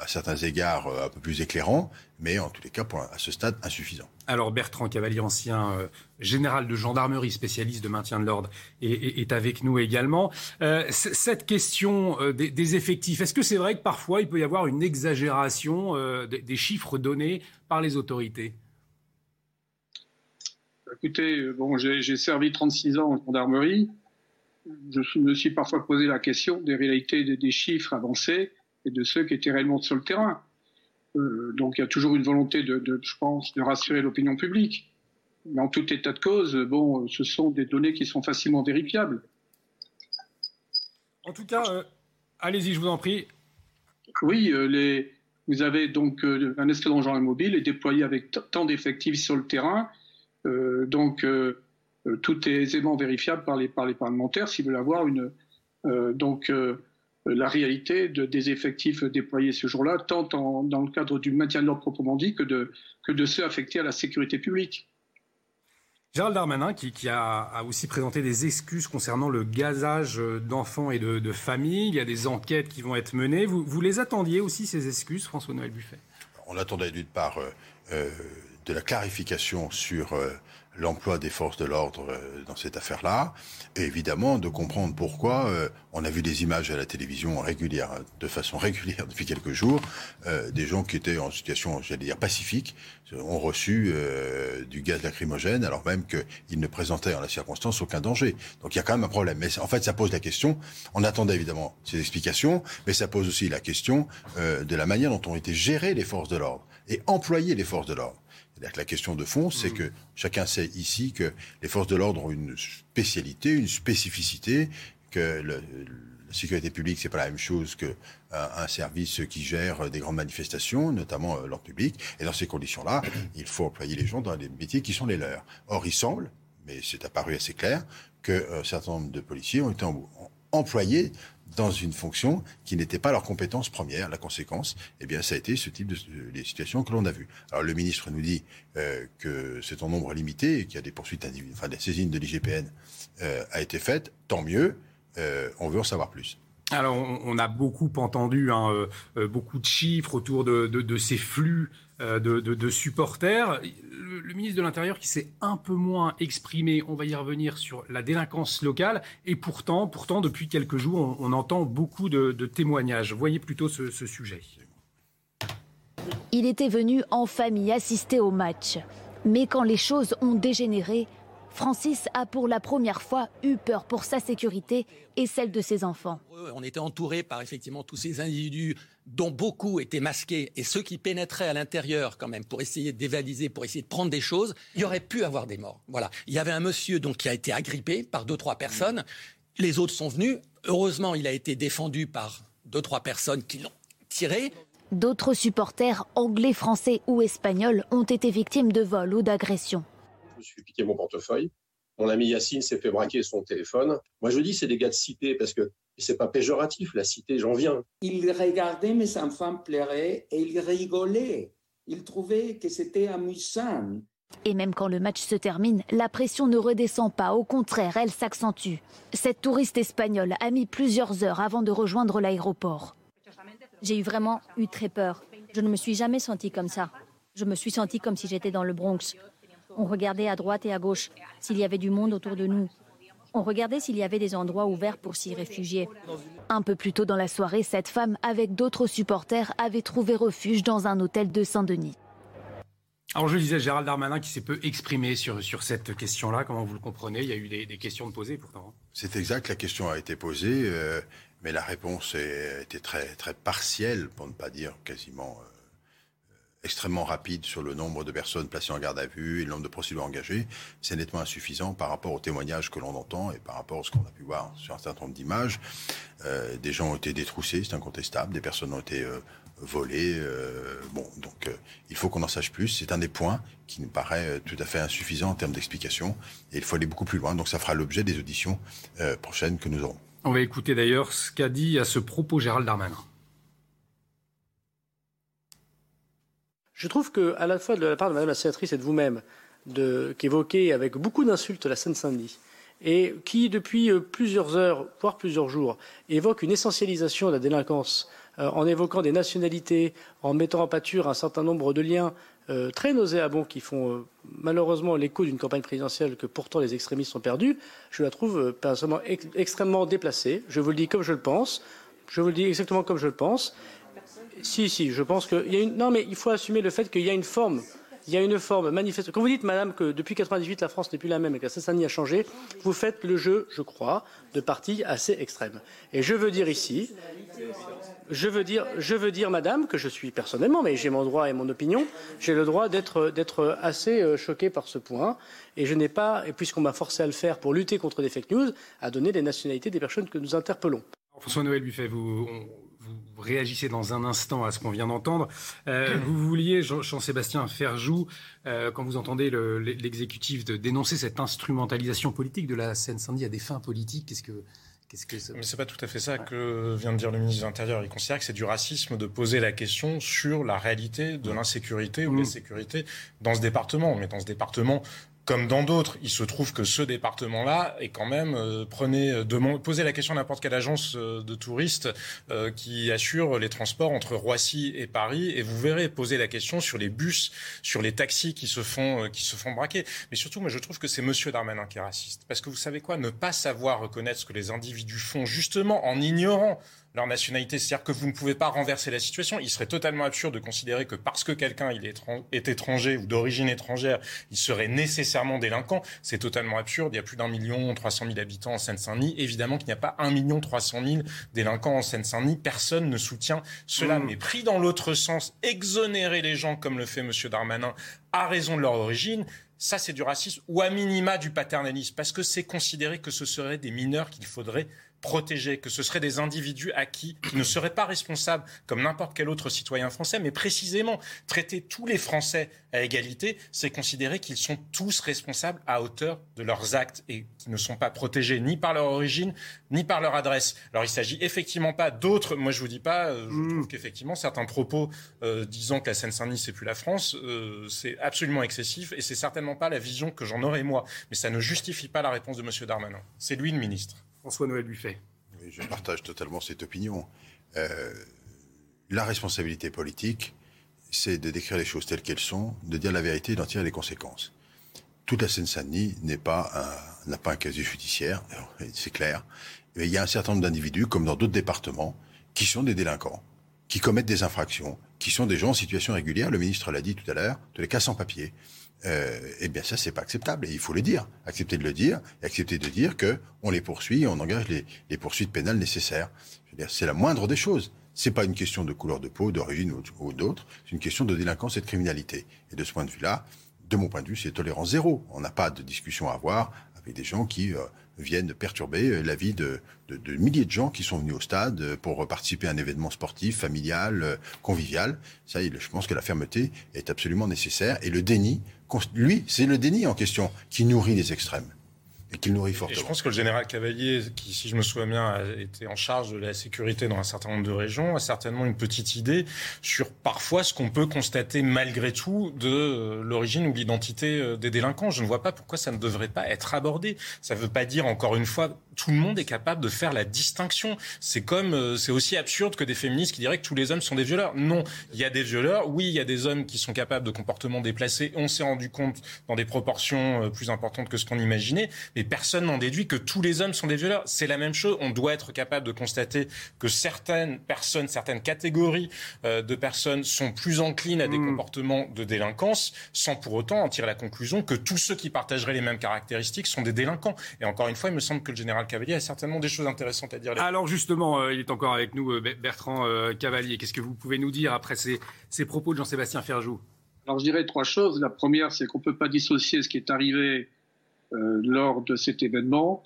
à certains égards euh, un peu plus éclairant, mais en tous les cas, pour, à ce stade, insuffisant. Alors Bertrand Cavalier, ancien euh, général de gendarmerie, spécialiste de maintien de l'ordre, est, avec nous également. cette question des, effectifs, est-ce que c'est vrai que parfois il peut y avoir une exagération des, chiffres donnés par les autorités? Écoutez, bon, j'ai servi 36 ans en gendarmerie. Je me suis parfois posé la question des réalités des chiffres avancés et de ceux qui étaient réellement sur le terrain. Euh, donc il y a toujours une volonté de, je pense, de rassurer l'opinion publique. Mais en tout état de cause, bon, ce sont des données qui sont facilement vérifiables. En tout cas, euh, allez-y, je vous en prie. Oui, euh, les, vous avez donc euh, un escadron gendarme mobile déployé avec tant d'effectifs sur le terrain. donc, tout est aisément vérifiable par les, par les parlementaires s'ils veulent avoir une. donc, la réalité de, des effectifs déployés ce jour-là, tant dans le cadre du maintien de l'ordre proprement dit que de, que de ceux affectés à la sécurité publique. Gérald Darmanin, qui, a, aussi présenté des excuses concernant le gazage d'enfants et de, familles. Il y a des enquêtes qui vont être menées. Vous, les attendiez aussi, ces excuses, François-Noël Buffet? On attendait d'une part euh, euh, de la clarification sur euh, l'emploi des forces de l'ordre euh, dans cette affaire-là, et évidemment de comprendre pourquoi euh, on a vu des images à la télévision régulière, de façon [LAUGHS] régulière depuis quelques jours, euh, des gens qui étaient en situation, j'allais dire, pacifique, ont reçu du gaz lacrymogène, alors même qu'ils ne présentaient en la circonstance aucun danger. Donc il y a quand même un problème. Mais en fait, ça pose la question, on attendait évidemment ces explications, mais ça pose aussi la question de la manière dont ont été gérées les forces de l'ordre et employées les forces de l'ordre. C'est-à-dire que la question de fond, c'est mm. que chacun sait ici que les forces de l'ordre ont une spécialité, une spécificité, que la sécurité publique, c'est pas la même chose que un service qui gère des grandes manifestations, notamment euh, l'ordre public. Et dans ces conditions-là, [COUGHS] il faut employer les gens dans les métiers qui sont les leurs. Or, il semble, mais c'est apparu assez clair, que euh, certain nombre de policiers ont été employés dans une fonction qui n'était pas leur compétence première. La conséquence, eh bien, ça a été ce type de, les situations que l'on a vues. Alors le ministre nous dit euh, que c'est en nombre limité et qu'il y a des poursuites enfin des saisines de l'IGPN euh, a été faite. Tant mieux. Euh, on veut en savoir plus. Alors, on, a beaucoup entendu hein, euh, beaucoup de chiffres autour de, de, ces flux euh, de, supporters. Le, ministre de l'Intérieur qui s'est un peu moins exprimé, on va y revenir sur la délinquance locale. Et pourtant, pourtant depuis quelques jours, on, entend beaucoup de, témoignages. Voyez plutôt ce sujet. Il était venu en famille assister au match. Mais quand les choses ont dégénéré, Francis a pour la première fois eu peur pour sa sécurité et celle de ses enfants. On était entouré par effectivement tous ces individus dont beaucoup étaient masqués et ceux qui pénétraient à l'intérieur quand même pour essayer de dévaliser, pour essayer de prendre des choses, il y aurait pu avoir des morts. Voilà. Il y avait un monsieur donc qui a été agrippé par deux trois personnes. Les autres sont venus. Heureusement, il a été défendu par deux trois personnes qui l'ont tiré. D'autres supporters anglais, français ou espagnols ont été victimes de vols ou d'agressions je me suis piqué mon portefeuille. Mon ami Yacine s'est fait braquer son téléphone. Moi, je dis, c'est des gars de cité parce que c'est pas péjoratif, la cité, j'en viens. Il regardait mes enfants pleurer et il rigolait. Il trouvait que c'était amusant. Et même quand le match se termine, la pression ne redescend pas, au contraire, elle s'accentue. Cette touriste espagnole a mis plusieurs heures avant de rejoindre l'aéroport. J'ai eu vraiment eu très peur. Je ne me suis jamais sentie comme ça. Je me suis sentie comme si j'étais dans le Bronx. On regardait à droite et à gauche s'il y avait du monde autour de nous. On regardait s'il y avait des endroits ouverts pour s'y réfugier. Un peu plus tôt dans la soirée, cette femme, avec d'autres supporters, avait trouvé refuge dans un hôtel de Saint-Denis. Alors je disais Gérald Darmanin qui s'est peu exprimé sur, sur cette question-là, comment vous le comprenez? Il y a eu des, questions de poser pourtant. C'est exact, la question a été posée, euh, mais la réponse a été très, très partielle, pour ne pas dire quasiment euh, extrêmement rapide sur le nombre de personnes placées en garde à vue et le nombre de procédures engagées, c'est nettement insuffisant par rapport aux témoignages que l'on entend et par rapport à ce qu'on a pu voir sur un certain nombre d'images. Euh, des gens ont été détroussés, c'est incontestable, des personnes ont été euh, volées. Euh, bon, donc il faut qu'on en sache plus. C'est un des points qui nous paraît tout à fait insuffisant en termes d'explication et il faut aller beaucoup plus loin. Donc ça fera l'objet des auditions prochaines que nous aurons. On va écouter d'ailleurs ce qu'a dit à ce propos Gérald Darmanin. Je trouve que, à la fois de la part de Madame la sénatrice et de vous-même, qu'évoquez avec beaucoup d'insultes la Seine-Saint-Denis, et qui, depuis euh, plusieurs heures, voire plusieurs jours, évoque une essentialisation de la délinquance, euh, en évoquant des nationalités, en mettant en pâture un certain nombre de liens euh, très nauséabonds qui font malheureusement l'écho d'une campagne présidentielle que pourtant les extrémistes ont perdue, je la trouve personnellement extrêmement déplacée. Je vous le dis comme je le pense. Je vous le dis exactement comme je le pense. Si, si, je pense qu'il y a une. Non, mais il faut assumer le fait qu'il y a une forme il y a une forme manifeste. Quand vous dites, madame, que depuis 98, la France n'est plus la même et que la Sassanie a changé, vous faites le jeu, je crois, de partis assez extrêmes. Et je veux dire ici, je veux dire, je veux dire, madame, que je suis personnellement, mais j'ai mon droit et mon opinion, j'ai le droit d'être assez euh, choqué par ce point. Et je n'ai pas, et puisqu'on m'a forcé à le faire pour lutter contre des fake news, à donner les nationalités des personnes que nous interpellons. François-Noël Buffet, vous réagissez dans un instant à ce qu'on vient d'entendre. Euh, [CLEARS THROAT] vous vouliez, Jean-Sébastien Ferjou, euh, quand vous entendez l'exécutif de dénoncer cette instrumentalisation politique de la Seine-Saint-Denis à des fins politiques, qu'est-ce que Qu'est-ce que Mais c'est pas tout à fait ça que vient de dire le ministre de l'Intérieur. Il considère que c'est du racisme de poser la question sur la réalité de l'insécurité ou de l'insécurité dans ce département. Mais dans ce département, comme dans d'autres, il se trouve que ce département-là est quand même euh, prenez euh, posez la question à n'importe quelle agence euh, de touristes euh, qui assure les transports entre Roissy et Paris et vous verrez poser la question sur les bus, sur les taxis qui se font qui se font braquer. Mais surtout, moi je trouve que c'est Monsieur Darmanin qui est raciste parce que vous savez quoi, ne pas savoir reconnaître ce que les individus font justement en ignorant leur nationalité. C'est-à-dire que vous ne pouvez pas renverser la situation. Il serait totalement absurde de considérer que parce que quelqu'un il est, étranger ou d'origine étrangère, il serait nécessairement délinquant. C'est totalement absurde. Il y a plus d'un million trois cent mille habitants en Seine-Saint-Denis. Évidemment qu'il n'y a pas un million trois cent mille délinquants en Seine-Saint-Denis. Personne ne soutient cela. Mmh. Mais pris dans l'autre sens, exonérer les gens comme le fait M. Darmanin à raison de leur origine, ça c'est du racisme ou à minima du paternalisme, parce que c'est considéré que ce seraient des mineurs qu'il faudrait protégés, que ce seraient des individus acquis qui ne seraient pas responsables comme n'importe quel autre citoyen français, mais précisément traiter tous les Français à égalité, c'est considérer qu'ils sont tous responsables à hauteur de leurs actes et qui ne sont pas protégés ni par leur origine ni par leur adresse. Alors il s'agit effectivement pas d'autres. Moi je vous dis pas. Euh, je mm. trouve qu'effectivement certains propos euh, disant que la Seine-Saint-Denis c'est plus la France, euh, c'est absolument excessif et c'est certainement pas la vision que j'en aurais moi. Mais ça ne justifie pas la réponse de M. Darmanin. C'est lui le ministre. François-Noël Buffet. je partage totalement cette opinion. Euh, la responsabilité politique, c'est de décrire les choses telles qu'elles sont, de dire la vérité et d'en tirer les conséquences. Toute la Seine-Saint-Denis n'est pas un, n'a pas un casier judiciaire, c'est clair. Mais il y a un certain nombre d'individus, comme dans d'autres départements, qui sont des délinquants, qui commettent des infractions, qui sont des gens en situation régulière. Le ministre l'a dit tout à l'heure, tous les cas sans papier euh, eh bien ça c'est pas acceptable et il faut le dire, accepter de le dire et accepter de dire que on les poursuit, et on engage les, poursuites pénales nécessaires. C'est la moindre des choses. C'est pas une question de couleur de peau, d'origine ou, d'autre. C'est une question de délinquance et de criminalité. Et de ce point de vue-là, de mon point de vue, c'est tolérance zéro. On n'a pas de discussion à avoir avec des gens qui euh, viennent perturber euh, la vie de, milliers de gens qui sont venus au stade euh, pour participer à un événement sportif, familial, convivial. Ça, je pense que la fermeté est absolument nécessaire. Et le déni, lui, c'est le déni en question qui nourrit les extrêmes et qu'il nourrit fortement. je pense que le général Cavalier, qui, si je me souviens bien, a été en charge de la sécurité dans un certain nombre de régions, a certainement une petite idée sur parfois ce qu'on peut constater malgré tout de euh, l'origine ou l'identité euh, des délinquants. Je ne vois pas pourquoi ça ne devrait pas être abordé. Ça ne veut pas dire, encore une fois, tout le monde est capable de faire la distinction. C'est comme, euh, c'est aussi absurde que des féministes qui diraient que tous les hommes sont des violeurs. Non, il y a des violeurs. Oui, il y a des hommes qui sont capables de comportements déplacés. On s'est rendu compte dans des proportions plus importantes que ce qu'on imaginait. Mais personne n'en déduit que tous les hommes sont des violeurs. C'est la même chose. On doit être capable de constater que certaines personnes, certaines catégories euh, de personnes sont plus enclines à des mmh. comportements de délinquance, sans pour autant en tirer la conclusion que tous ceux qui partageraient les mêmes caractéristiques sont des délinquants. Et encore une fois, il me semble que le général Cavalier a certainement des choses intéressantes à dire. Alors justement, euh, il est encore avec nous, euh, Bertrand euh, Cavalier. Qu'est-ce que vous pouvez nous dire après ces, propos de Jean-Sébastien Ferjou? Alors je dirais trois choses. La première, c'est qu'on ne peut pas dissocier ce qui est arrivé lors de cet événement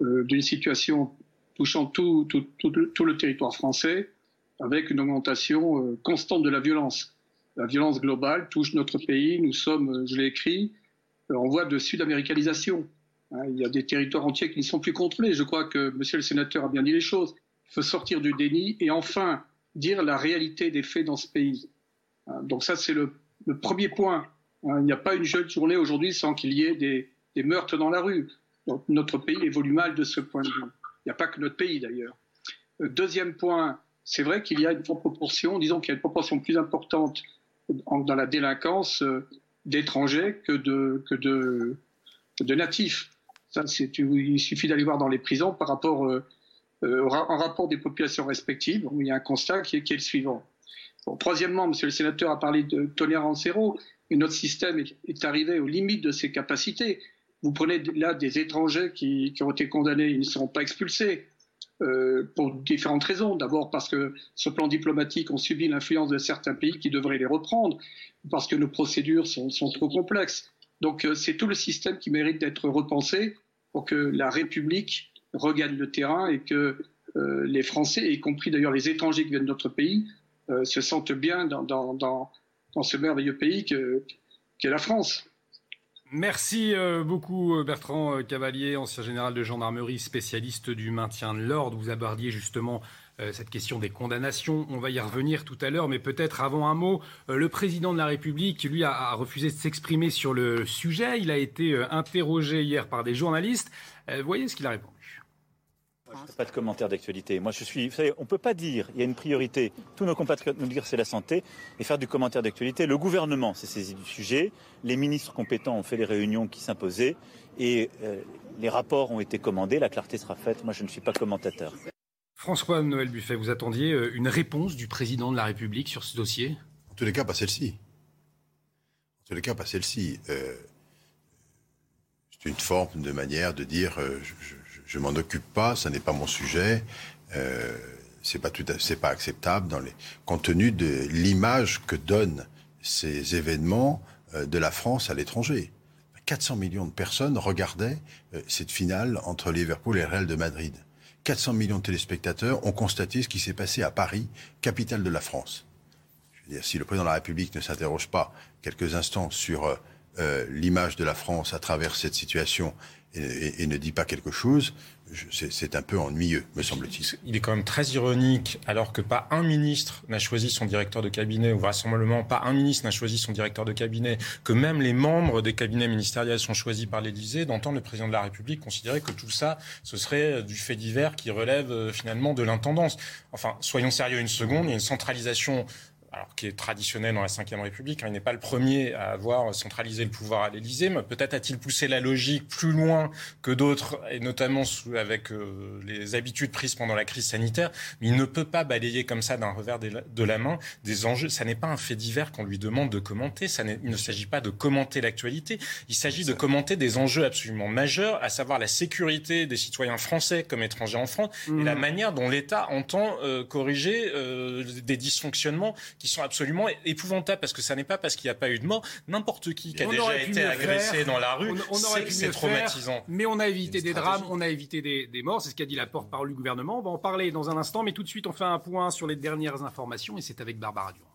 d'une situation touchant tout, le territoire français avec une augmentation constante de la violence. La violence globale touche notre pays. Nous sommes, je l'ai écrit, en voie de sud-américalisation. Hein, il y a des territoires entiers qui ne sont plus contrôlés. Je crois que Monsieur le Sénateur a bien dit les choses. Il faut sortir du déni et enfin dire la réalité des faits dans ce pays. Hein, donc ça, c'est le, premier point. Hein, il n'y a pas une jeune journée aujourd'hui sans qu'il y ait des, meurtres dans la rue. Notre pays évolue mal de ce point de vue. Il n'y a pas que notre pays d'ailleurs. Euh, deuxième point, c'est vrai qu'il y a une proportion, disons qu'il y a une proportion plus importante dans la délinquance euh, d'étrangers que de, que de natifs il suffit d'aller voir dans les prisons par rapport euh, en rapport des populations respectives. Il y a un constat qui est, le suivant. troisièmement, Monsieur le Sénateur a parlé de tolérance zéro, et notre système est, arrivé aux limites de ses capacités. Vous prenez là des étrangers qui, ont été condamnés, ils ne seront pas expulsés. Euh, pour différentes raisons. D'abord parce que sur le plan diplomatique, on subit l'influence de certains pays qui devraient les reprendre, parce que nos procédures sont, trop complexes. Donc euh, c'est tout le système qui mérite d'être repensé pour que la République regagne le terrain et que euh, les Français, y compris d'ailleurs les étrangers qui viennent de notre pays, se sentent bien dans, dans, ce merveilleux pays qu'est la France. Merci euh, beaucoup euh, Bertrand euh, Cavalier, ancien général de gendarmerie, spécialiste du maintien de l'ordre. Vous abordiez justement cette question des condamnations. On va y revenir tout à l'heure, mais peut-être avant un mot, le président de la République, lui, a, refusé de s'exprimer sur le sujet. Il a été interrogé hier par des journalistes. voyez ce qu'il a répondu. Pas de commentaire d'actualité. Moi, je suis. Vous savez, on ne peut pas dire il y a une priorité. Tous nos compatriotes nous dire c'est la santé et faire du commentaire d'actualité. Le gouvernement s'est saisi du sujet. Les ministres compétents ont fait les réunions qui s'imposaient et euh, les rapports ont été commandés. La clarté sera faite. Moi, je ne suis pas commentateur. François-Noël Buffet, vous attendiez euh, une réponse du président de la République sur ce dossier? En tous les cas, pas celle-ci. En tous les cas, pas celle-ci. Euh, c'est une forme de manière de dire je m'en occupe pas, ça n'est pas mon sujet. Euh, c'est pas tout, c'est pas acceptable dans les compte tenu de l'image que donnent ces événements euh, de la France à l'étranger. 400 millions de personnes regardaient euh, cette finale entre Liverpool et Real de Madrid. 400 millions de téléspectateurs ont constaté ce qui s'est passé à Paris, capitale de la France. Je veux dire, si le président de la République ne s'interroge pas quelques instants sur euh, l'image de la France à travers cette situation et, ne dit pas quelque chose, c'est un peu ennuyeux, me semble-t-il. Il est quand même très ironique, alors que pas un ministre n'a choisi son directeur de cabinet, ou vraisemblablement pas un ministre n'a choisi son directeur de cabinet, que même les membres des cabinets ministériels sont choisis par l'Élysée, d'entendre le président de la République considérer que tout ça, ce serait du fait divers qui relève euh, finalement de l'intendance. Enfin, soyons sérieux une seconde, il y a une centralisation alors qui est traditionnel dans la Ve République. Hein. il n'est pas le premier à avoir centralisé le pouvoir à l'Élysée, mais peut-être a-t-il poussé la logique plus loin que d'autres, et notamment avec euh, les habitudes prises pendant la crise sanitaire. Mais il ne peut pas balayer comme ça d'un revers de la main des enjeux. Ça n'est pas un fait divers qu'on lui demande de commenter. Ça il ne s'agit pas de commenter l'actualité. Il s'agit de commenter des enjeux absolument majeurs, à savoir la sécurité des citoyens français comme étrangers en France, et la mmh. manière dont l'État entend euh, corriger euh, des dysfonctionnements qui qui sont absolument épouvantables parce que ça n'est pas parce qu'il n'y a pas eu de mort. N'importe qui qui a déjà été agressé dans la rue, c'est traumatisant. mais on a évité des drames, on a évité des, des morts. C'est ce qu'a dit la porte-parole du gouvernement. On va en parler dans un instant, mais tout de suite, on fait un point sur les dernières informations et c'est avec Barbara Durand.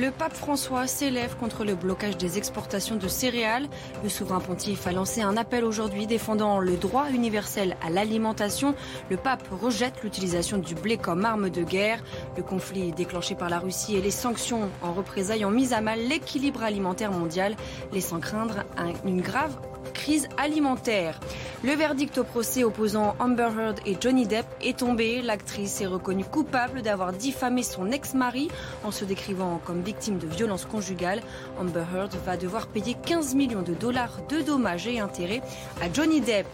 Le pape François s'élève contre le blocage des exportations de céréales. Le souverain pontife a lancé un appel aujourd'hui défendant le droit universel à l'alimentation. Le pape rejette l'utilisation du blé comme arme de guerre. Le conflit déclenché par la Russie et les sanctions en représailles ont mis à mal l'équilibre alimentaire mondial, laissant craindre une grave crise alimentaire. Le verdict au procès opposant Amber Heard et Johnny Depp est tombé. L'actrice est reconnue coupable d'avoir diffamé son ex-mari en se décrivant comme victime de violences conjugales. Amber Heard va devoir payer 15 millions de dollars de dommages et intérêts à Johnny Depp.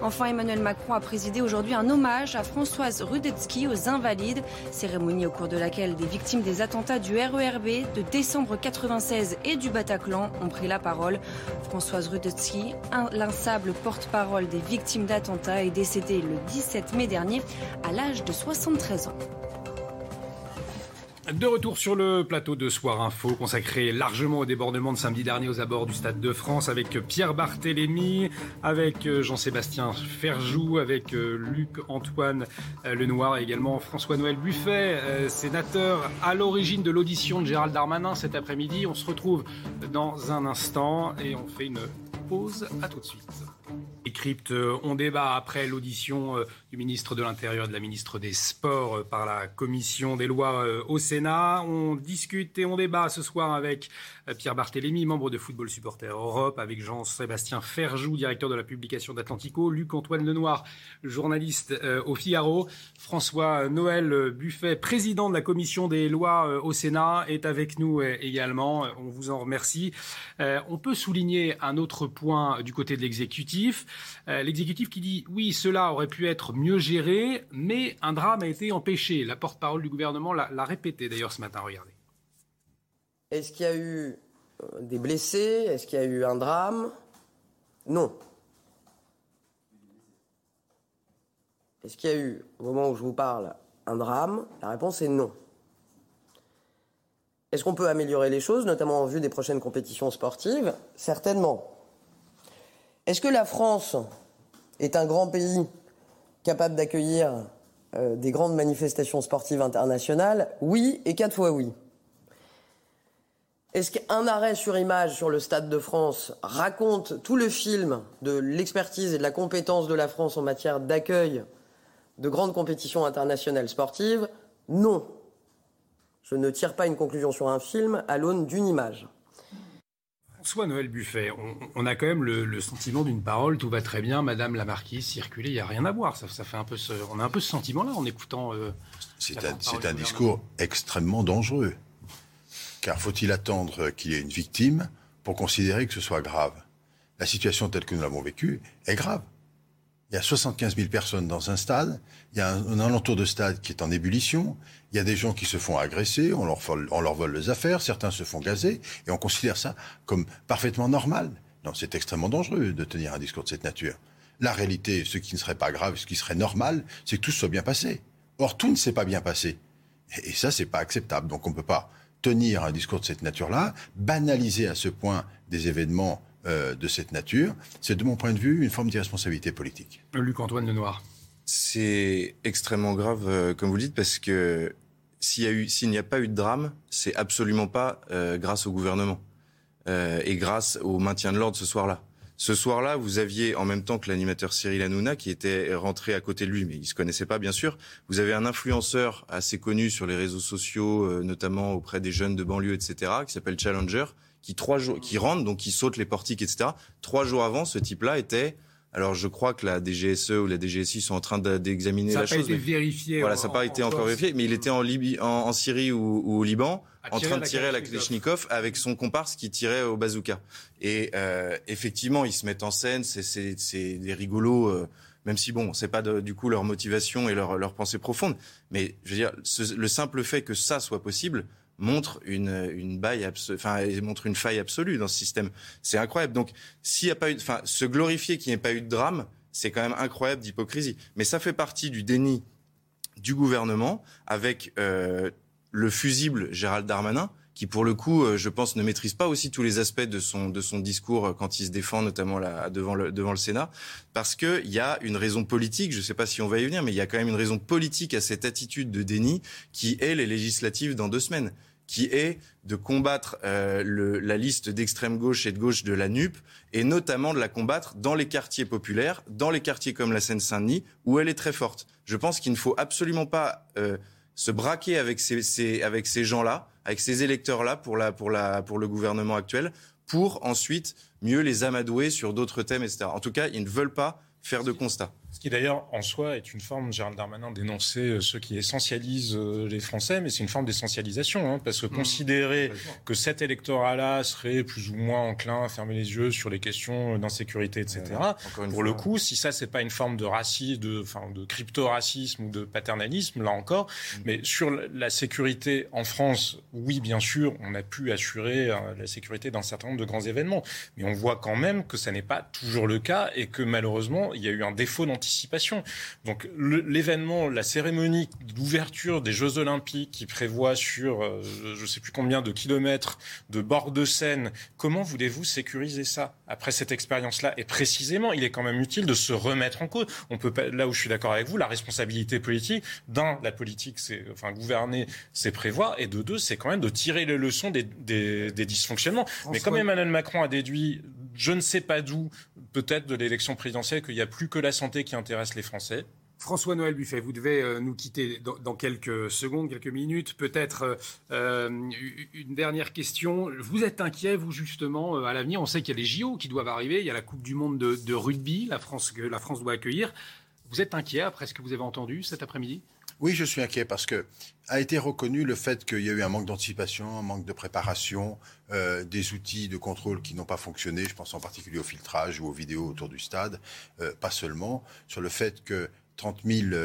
Enfin, Emmanuel Macron a présidé aujourd'hui un hommage à Françoise Rudetsky aux Invalides, cérémonie au cours de laquelle des victimes des attentats du RERB de décembre 96 et du Bataclan ont pris la parole. Françoise Rudetsky, l'insable porte-parole des victimes d'attentats, est décédée le 17 mai dernier à l'âge de 73 ans. De retour sur le plateau de Soir Info, consacré largement au débordement de samedi dernier aux abords du Stade de France, avec Pierre Barthélémy, avec euh, Jean-Sébastien Ferjou, avec euh, Luc-Antoine euh, Lenoir et également François-Noël Buffet, sénateur à l'origine de l'audition de Gérald Darmanin cet après-midi. On se retrouve dans un instant et on fait une pause. À tout de suite. On débat après l'audition du ministre de l'Intérieur et de la ministre des Sports euh, par la commission des lois euh, au Sénat. On discute et on débat ce soir avec Pierre Barthélémy, membre de Football Supporter Europe, avec Jean-Sébastien Ferjou, directeur de la publication d'Atlantico, Luc-Antoine Lenoir, journaliste au Figaro, François Noël Buffet, président de la commission des lois au Sénat, est avec nous également. On vous en remercie. On peut souligner un autre point du côté de l'exécutif. Euh, l'exécutif qui dit oui, cela aurait pu être mieux géré, mais un drame a été empêché. La porte-parole du gouvernement l'a répété d'ailleurs ce matin, regardez. Est-ce qu'il y a eu euh, des blessés? Est-ce qu'il y a eu un drame? Non. Est-ce qu'il y a eu, au moment où je vous parle, un drame? La réponse est non. Est-ce qu'on peut améliorer les choses, notamment en vue des prochaines compétitions sportives? Certainement. Est-ce que la France est un grand pays? Capable d'accueillir euh, des grandes manifestations sportives internationales Oui, et quatre fois oui. Est-ce qu'un arrêt sur image sur le Stade de France raconte tout le film de l'expertise et de la compétence de la France en matière d'accueil de grandes compétitions internationales sportives? Non. Je ne tire pas une conclusion sur un film à l'aune d'une image. François Noël Buffet, on, a quand même le, sentiment d'une parole, tout va très bien, Madame la Marquise, circuler, il n'y a rien à voir. Ça, fait un peu on a un peu ce sentiment-là en écoutant. Euh, c'est un, discours extrêmement dangereux. Car faut-il attendre qu'il y ait une victime pour considérer que ce soit grave? La situation telle que nous l'avons vécue est grave. Il y a 75 000 personnes dans un stade, il y a un, alentour de stade qui est en ébullition, il y a des gens qui se font agresser, on leur, vole, on leur les affaires, certains se font gazer, et on considère ça comme parfaitement normal. Non, c'est extrêmement dangereux de tenir un discours de cette nature. La réalité, ce qui ne serait pas grave, ce qui serait normal, c'est que tout soit bien passé. Or, tout ne s'est pas bien passé. Et, ça, c'est pas acceptable. Donc, on ne peut pas tenir un discours de cette nature-là, banaliser à ce point des événements euh, de cette nature. C'est, de mon point de vue, une forme d'irresponsabilité politique. Luc-Antoine Lenoir. C'est extrêmement grave, euh, comme vous dites, parce que s'il n'y a, pas eu de drame, c'est absolument pas euh, grâce au gouvernement et grâce au maintien de l'ordre ce soir-là. Ce soir-là, vous aviez, en même temps que l'animateur Cyril Hanouna, qui était rentré à côté de lui, mais il se connaissait pas, bien sûr, vous avez un influenceur assez connu sur les réseaux sociaux, notamment auprès des jeunes de banlieue, etc., qui s'appelle Challenger, qui trois jours, qui rentre, donc qui saute les portiques, etc. Trois jours avant, ce type-là était alors je crois que la DGSE ou la DGSI sont en train d'examiner la chose. Ça n'a pas été vérifié. Voilà, ça n'a pas été encore vérifié, mais il était en, Libye, en, Syrie ou, au Liban, en train de tirer la Kalachnikov avec son comparse qui tirait au bazooka. Et euh, effectivement, ils se mettent en scène, c'est des rigolos. Euh, même si bon, c'est pas du coup leur motivation et leur, leur pensée profonde, mais je veux dire, le simple fait que ça soit possible, montre une, une baille enfin, montre une faille absolue dans ce système. C'est incroyable. Donc, s'il y a pas eu, enfin, se glorifier qu'il n'y ait pas eu de drame, c'est quand même incroyable d'hypocrisie. Mais ça fait partie du déni du gouvernement avec euh, le fusible Gérald Darmanin, qui pour le coup, euh, je pense, ne maîtrise pas aussi tous les aspects de son de son discours euh, quand il se défend, notamment là, devant le devant le Sénat, parce que il y a une raison politique. Je ne sais pas si on va y venir, mais il y a quand même une raison politique à cette attitude de déni qui est les législatives dans deux semaines qui est de combattre euh, le, la liste d'extrême gauche et de gauche de la NUP, et notamment de la combattre dans les quartiers populaires, dans les quartiers comme la Seine-Saint-Denis, où elle est très forte. Je pense qu'il ne faut absolument pas euh, se braquer avec ces, ces avec ces gens-là, avec ces électeurs-là pour, la, pour, la, pour le gouvernement actuel, pour ensuite mieux les amadouer sur d'autres thèmes, etc. En tout cas, ils ne veulent pas faire de constats. Ce qui d'ailleurs en soi est une forme, Gérald Darmanin dénoncer euh, ceux qui essentialisent euh, les Français, mais c'est une forme d'essentialisation, hein, parce que mmh. considérer que cet électorat-là serait plus ou moins enclin à fermer les yeux sur les questions d'insécurité, etc. pour le coup, si ça c'est pas une forme de racisme, de, enfin, de crypto-racisme ou de paternalisme, là encore, mmh. mais sur la sécurité en France, oui, bien sûr, on a pu assurer euh, la sécurité d'un certain nombre de grands événements, mais on voit quand même que ça n'est pas toujours le cas et que malheureusement il y a eu un défaut Donc l'événement, la cérémonie d'ouverture des Jeux Olympiques qui prévoit sur euh, je ne sais plus combien de kilomètres de bord de Seine, comment voulez-vous sécuriser ça après cette expérience-là? Et précisément, il est quand même utile de se remettre en cause. On peut pas, là où je suis d'accord avec vous, la responsabilité politique, d'un, la politique, c'est enfin gouverner, c'est prévoir, et de deux, c'est quand même de tirer les leçons des, des, dysfonctionnements. Mais comme Emmanuel Macron a déduit, je ne sais pas d'où, peut-être de l'élection présidentielle, qu'il n'y a plus que la santé qui intéresse les Français. François-Noël Buffet, vous devez euh, nous quitter dans, quelques secondes, quelques minutes. Peut-être euh, euh, une dernière question. Vous êtes inquiet, vous, justement, à l'avenir? On sait qu'il y a les JO qui doivent arriver. Il y a la Coupe du Monde de, rugby, la France, que la France doit accueillir. Vous êtes inquiet après ce que vous avez entendu cet après-midi? Oui, je suis inquiet parce que a été reconnu le fait qu'il y a eu un manque d'anticipation, un manque de préparation, euh, des outils de contrôle qui n'ont pas fonctionné. Je pense en particulier au filtrage ou aux vidéos autour du stade, euh, pas seulement sur le fait que 30 000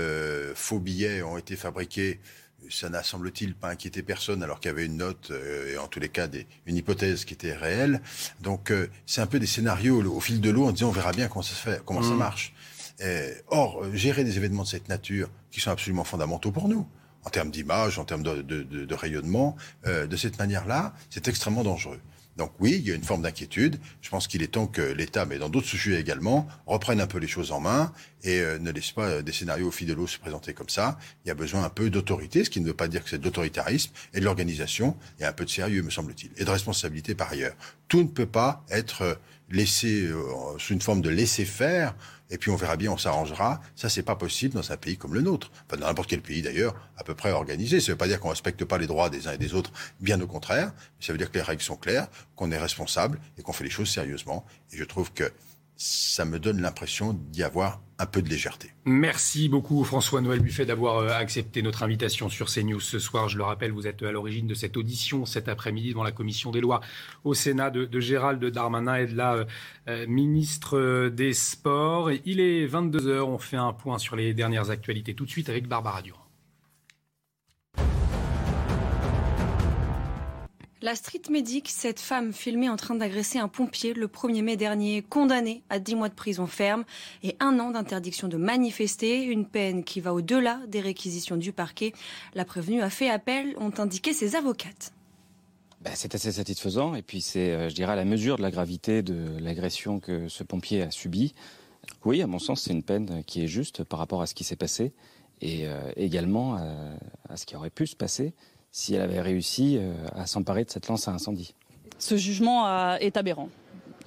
faux billets ont été fabriqués ça n'a, semble-t-il, pas inquiété personne, alors qu'il y avait une note, euh, et en tous les cas, des, une hypothèse qui était réelle. Donc, euh, c'est un peu des scénarios au fil de l'eau en disant on verra bien comment ça se fait, comment ça mmh. marche. Or, euh, gérer des événements de cette nature, qui sont absolument fondamentaux pour nous, en termes d'image, en termes de, de, de, de rayonnement, de cette manière-là, c'est extrêmement dangereux. Donc oui, il y a une forme d'inquiétude. Je pense qu'il est temps que l'État, mais dans d'autres sujets également, reprenne un peu les choses en main et euh, ne laisse pas euh, des scénarios au fil de l'eau se présenter comme ça. Il y a besoin un peu d'autorité, ce qui ne veut pas dire que c'est de l'autoritarisme, et de l'organisation, et un peu de sérieux, me semble-t-il, et de responsabilité par ailleurs. Tout ne peut pas être euh, laissé sous une forme de laisser-faire et puis on verra bien, on s'arrangera. Ça, c'est pas possible dans un pays comme le nôtre. Enfin, dans n'importe quel pays d'ailleurs, à peu près organisé. Ça veut pas dire qu'on respecte pas les droits des uns et des autres, bien au contraire. Ça veut dire que les règles sont claires, qu'on est responsable et qu'on fait les choses sérieusement. Et je trouve que ça me donne l'impression d'y avoir un peu de légèreté. Merci beaucoup François-Noël Buffet d'avoir euh, accepté notre invitation sur CNews ce soir. Je le rappelle, vous êtes à l'origine de cette audition cet après-midi devant la commission des lois au Sénat de, Gérald Darmanin et de la euh, euh, ministre des Sports. Il est 22h, on fait un point sur les dernières actualités tout de suite avec Barbara Durand. La street medic, cette femme filmée en train d'agresser un pompier le 1er mai dernier, condamnée à 10 mois de prison ferme et un an d'interdiction de manifester, une peine qui va au-delà des réquisitions du parquet. La prévenue a fait appel, ont indiqué ses avocates. Bah, c'est assez satisfaisant et puis c'est, euh, je dirais, à la mesure de la gravité de l'agression que ce pompier a subie. Oui, à mon sens, c'est une peine qui est juste par rapport à ce qui s'est passé et euh, également à ce qui aurait pu se passer si elle avait réussi euh, à s'emparer de cette lance à incendie. Ce jugement euh, est aberrant.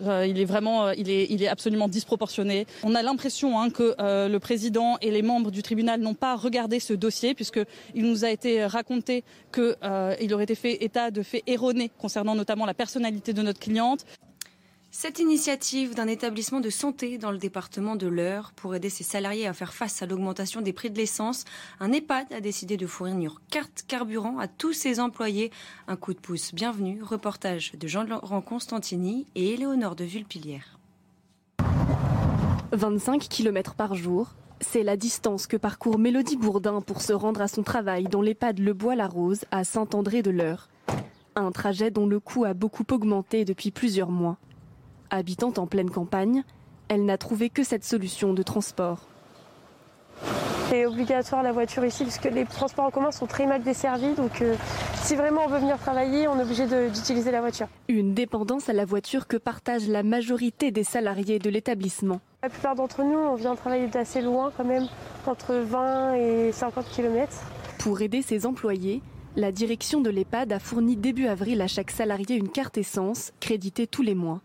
Euh, il est vraiment, il est, il est absolument disproportionné. On a l'impression hein, que le président et les membres du tribunal n'ont pas regardé ce dossier, puisqu'il nous a été raconté qu'il aurait été fait état de faits erronés concernant notamment la personnalité de notre cliente. Cette initiative d'un établissement de santé dans le département de l'Eure pour aider ses salariés à faire face à l'augmentation des prix de l'essence, un EHPAD a décidé de fournir carte carburant à tous ses employés. Un coup de pouce bienvenu. Reportage de Jean-Laurent Constantini et Éléonore de Vulpilière. 25 km par jour, c'est la distance que parcourt Mélodie Bourdin pour se rendre à son travail dans l'EHPAD Le Bois-la-Rose à Saint-André-de-l'Eure. Un trajet dont le coût a beaucoup augmenté depuis plusieurs mois. Habitant en pleine campagne, elle n'a trouvé que cette solution de transport. C'est obligatoire la voiture ici puisque les transports en commun sont très mal desservis. Donc euh, si vraiment on veut venir travailler, on est obligé d'utiliser la voiture. Une dépendance à la voiture que partage la majorité des salariés de l'établissement. La plupart d'entre nous, on vient travailler d'assez loin quand même, entre 20 et 50 km. Pour aider ses employés, la direction de l'EHPAD a fourni début avril à chaque salarié une carte essence créditée tous les mois.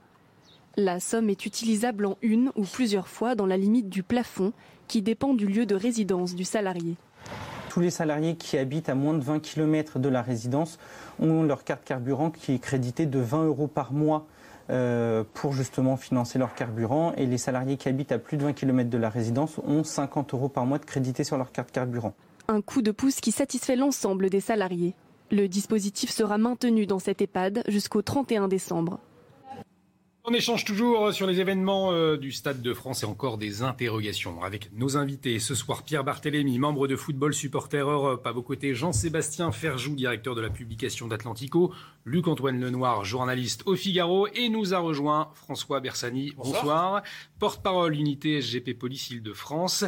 La somme est utilisable en une ou plusieurs fois dans la limite du plafond qui dépend du lieu de résidence du salarié. Tous les salariés qui habitent à moins de 20 km de la résidence ont leur carte carburant qui est créditée de 20 euros par mois euh, pour justement financer leur carburant. Et les salariés qui habitent à plus de 20 km de la résidence ont 50 euros par mois de crédité sur leur carte carburant. Un coup de pouce qui satisfait l'ensemble des salariés. Le dispositif sera maintenu dans cet EHPAD jusqu'au 31 décembre. On échange toujours sur les événements euh, du Stade de France et encore des interrogations avec nos invités. Ce soir, Pierre Barthélémy, membre de Football Supporter Europe. À vos côtés, Jean-Sébastien Ferjou, directeur de la publication d'Atlantico. Luc-Antoine Lenoir, journaliste au Figaro. Et nous a rejoint François Bersani. Bonsoir. Porte-parole unité SGP Police Île-de-France.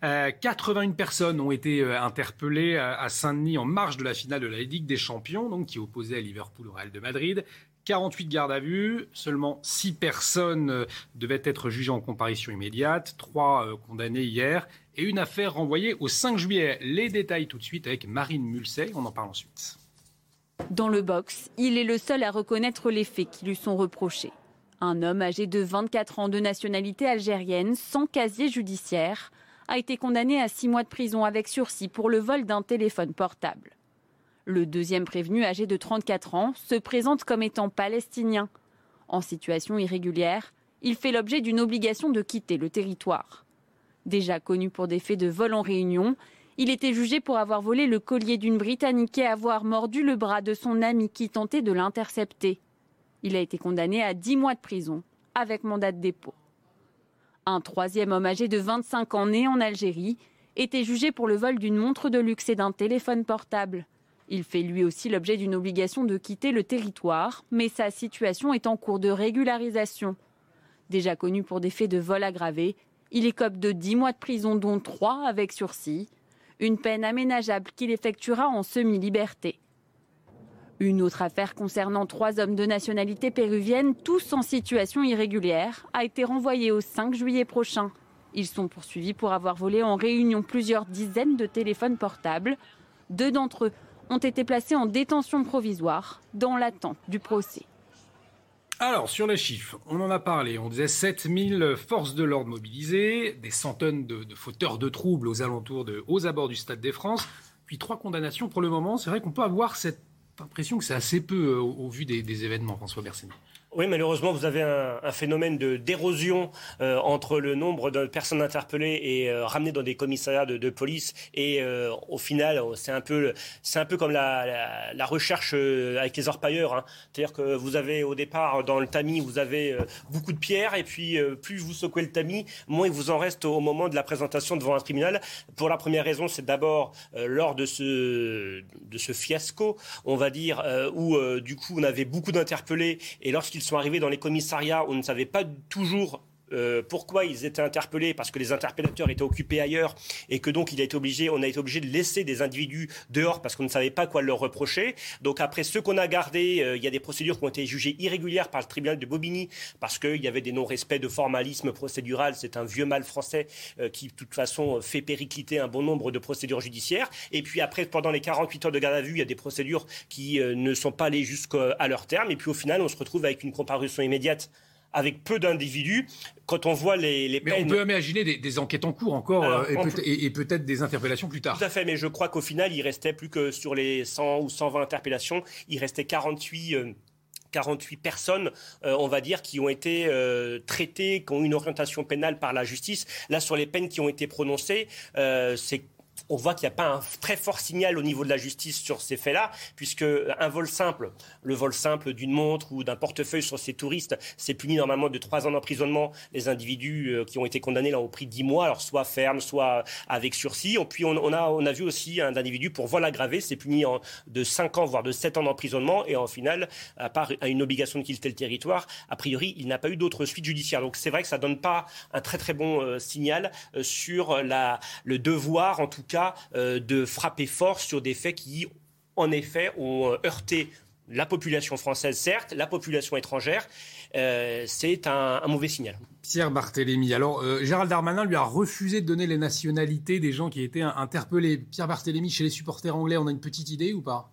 81 euh, personnes ont été euh, interpellées à Saint-Denis en marge de la finale de la Ligue des Champions, donc qui opposait à Liverpool au Real de Madrid. 48 gardes à vue, seulement 6 personnes euh, devaient être jugées en comparution immédiate, 3 euh, condamnées hier et une affaire renvoyée au 5 juillet. Les détails tout de suite avec Marine Mulsey, on en parle ensuite. Dans le box, il est le seul à reconnaître les faits qui lui sont reprochés. Un homme âgé de 24 ans de nationalité algérienne, sans casier judiciaire, a été condamné à 6 mois de prison avec sursis pour le vol d'un téléphone portable. Le deuxième prévenu, âgé de 34 ans, se présente comme étant palestinien. En situation irrégulière, il fait l'objet d'une obligation de quitter le territoire. Déjà connu pour des faits de vol en réunion, il était jugé pour avoir volé le collier d'une Britannique et avoir mordu le bras de son ami qui tentait de l'intercepter. Il a été condamné à 10 mois de prison, avec mandat de dépôt. Un troisième homme âgé de 25 ans né en Algérie était jugé pour le vol d'une montre de luxe et d'un téléphone portable. Il fait lui aussi l'objet d'une obligation de quitter le territoire, mais sa situation est en cours de régularisation. Déjà connu pour des faits de vol aggravé, il écope de 10 mois de prison, dont 3 avec sursis, une peine aménageable qu'il effectuera en semi-liberté. Une autre affaire concernant trois hommes de nationalité péruvienne, tous en situation irrégulière, a été renvoyée au 5 juillet prochain. Ils sont poursuivis pour avoir volé en réunion plusieurs dizaines de téléphones portables. Deux d'entre eux ont été placés en détention provisoire dans l'attente du procès. Alors, sur les chiffres, on en a parlé. On disait 7000 forces de l'ordre mobilisées, des centaines de, fauteurs de troubles aux alentours, aux abords du Stade des France, puis trois condamnations pour le moment. C'est vrai qu'on peut avoir cette impression que c'est assez peu euh, au, vu des, des événements, François Bersani. Oui, malheureusement, vous avez un, phénomène de d'érosion euh, entre le nombre de personnes interpellées et euh, ramenées dans des commissariats de, police et euh, au final, c'est un peu c'est un peu comme la, la, la recherche avec les orpailleurs. Hein. C'est-à-dire que vous avez au départ dans le tamis, vous avez beaucoup de pierres et puis plus vous secouez le tamis, moins il vous en reste au moment de la présentation devant un tribunal. Pour la première raison, c'est d'abord lors de ce de ce fiasco, on va dire, où du coup on avait beaucoup d'interpellés et lorsqu'ils sont arrivés dans les commissariats, on ne savait pas toujours euh, pourquoi ils étaient interpellés parce que les interpellateurs étaient occupés ailleurs et que donc il a été obligé, on a été obligé de laisser des individus dehors parce qu'on ne savait pas quoi leur reprocher. Donc après ceux qu'on a gardés, euh, il y a des procédures qui ont été jugées irrégulières par le tribunal de Bobigny parce qu'il y avait des non-respects de formalisme procédural. C'est un vieux mal français euh, qui de toute façon fait péricliter un bon nombre de procédures judiciaires. Et puis après, pendant les 48 heures de garde à vue, il y a des procédures qui ne sont pas allées jusqu'à leur terme. Et puis au final, on se retrouve avec une comparution immédiate avec peu d'individus. Quand on voit les, les mais on peut imaginer des, enquêtes en cours encore euh, et, peut-être des interpellations plus tard. Tout à fait, mais je crois qu'au final, il restait plus que sur les 100 ou 120 interpellations, il restait 48... 48 euh, personnes, euh, on va dire, qui ont été traitées, qui ont une orientation pénale par la justice. Là, sur les peines qui ont été prononcées, c'est on voit qu'il n'y a pas un très fort signal au niveau de la justice sur ces faits-là, puisque un vol simple, le vol simple d'une montre ou d'un portefeuille sur ces touristes, c'est puni normalement de trois ans d'emprisonnement. Les individus euh, qui ont été condamnés là ont pris dix mois, alors soit ferme, soit avec sursis. Et puis on, a, vu aussi un individu pour vol aggravé, c'est puni de cinq ans, voire de sept ans d'emprisonnement. Et en final, à part une obligation de quitter le territoire, a priori, il n'a pas eu d'autres suites judiciaires. Donc c'est vrai que ça donne pas un très très bon euh, signal euh, sur le devoir, en tout cas, euh, de frapper fort sur des faits qui, en effet, ont euh, heurté la population française, certes, la population étrangère. Euh, c'est un, mauvais signal. Pierre Barthélémy. Alors, Gérald Darmanin lui a refusé de donner les nationalités des gens qui étaient interpellés. Pierre Barthélémy, chez les supporters anglais, on a une petite idée ou pas?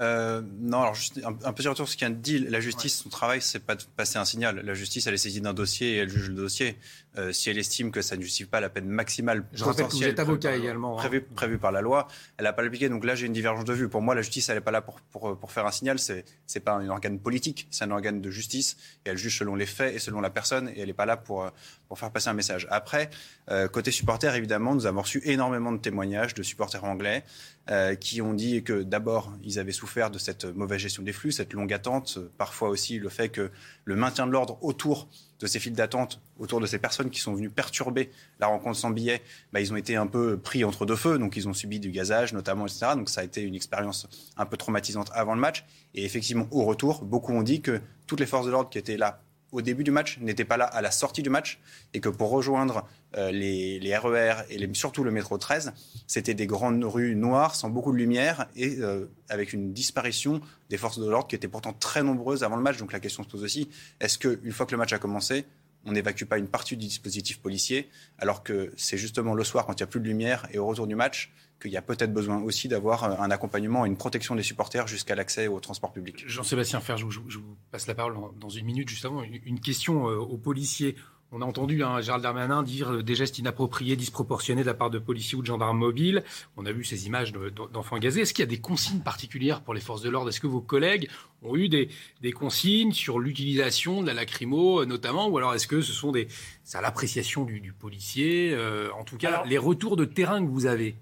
Euh, non, alors juste un, petit retour sur ce qu'elle dit. La justice, son travail, c'est pas de passer un signal. La justice, elle est saisie d'un dossier et elle juge le dossier. Euh, si elle estime que ça ne justifie pas la peine maximale Je rappelle que vous êtes avocat également. Hein. Prévu, prévu, par la loi, elle n'a pas l'appliqué. Donc là, j'ai une divergence de vue. Pour moi, la justice, elle n'est pas là pour, pour, pour, faire un signal. C'est n'est pas un organe politique, c'est un organe de justice. Et elle juge selon les faits et selon la personne. Et elle n'est pas là pour, pour faire passer un message. Après, euh, côté supporter, évidemment, nous avons reçu énormément de témoignages de supporters anglais euh, qui ont dit que d'abord, ils avaient souffert de cette mauvaise gestion des flux, cette longue attente, parfois aussi le fait que le maintien de l'ordre autour de ces files d'attente, autour de ces personnes qui sont venues perturber la rencontre sans billet, bah, ils ont été un peu pris entre deux feux, donc ils ont subi du gazage notamment, etc. Donc ça a été une expérience un peu traumatisante avant le match. Et effectivement, au retour, beaucoup ont dit que toutes les forces de l'ordre qui étaient là au début du match n'était pas là à la sortie du match et que pour rejoindre euh, les, RER e et surtout le métro 13, c'était des grandes rues noires sans beaucoup de lumière et euh, avec une disparition des forces de l'ordre qui étaient pourtant très nombreuses avant le match. Donc la question se pose aussi, est-ce qu'une fois que le match a commencé, on n'évacue pas une partie du dispositif policier alors que c'est justement le soir quand il n'y a plus de lumière et au retour du match qu'il y a peut-être besoin aussi d'avoir euh, un accompagnement et une protection des supporters jusqu'à l'accès au transport public. Jean-Sébastien Fer, je, vous passe la parole dans une minute juste avant. Une, question euh, aux policiers. On a entendu hein, Gérald Darmanin dire euh, des gestes inappropriés, disproportionnés de la part de policiers ou de gendarmes mobiles. On a vu ces images d'enfants gazés. Est-ce qu'il y a des consignes particulières pour les forces de l'ordre? Est-ce que vos collègues ont eu des, consignes sur l'utilisation de la lacrymo notamment Ou alors est-ce que ce sont des... C'est à l'appréciation du, policier En tout cas, les retours de terrain que vous avez?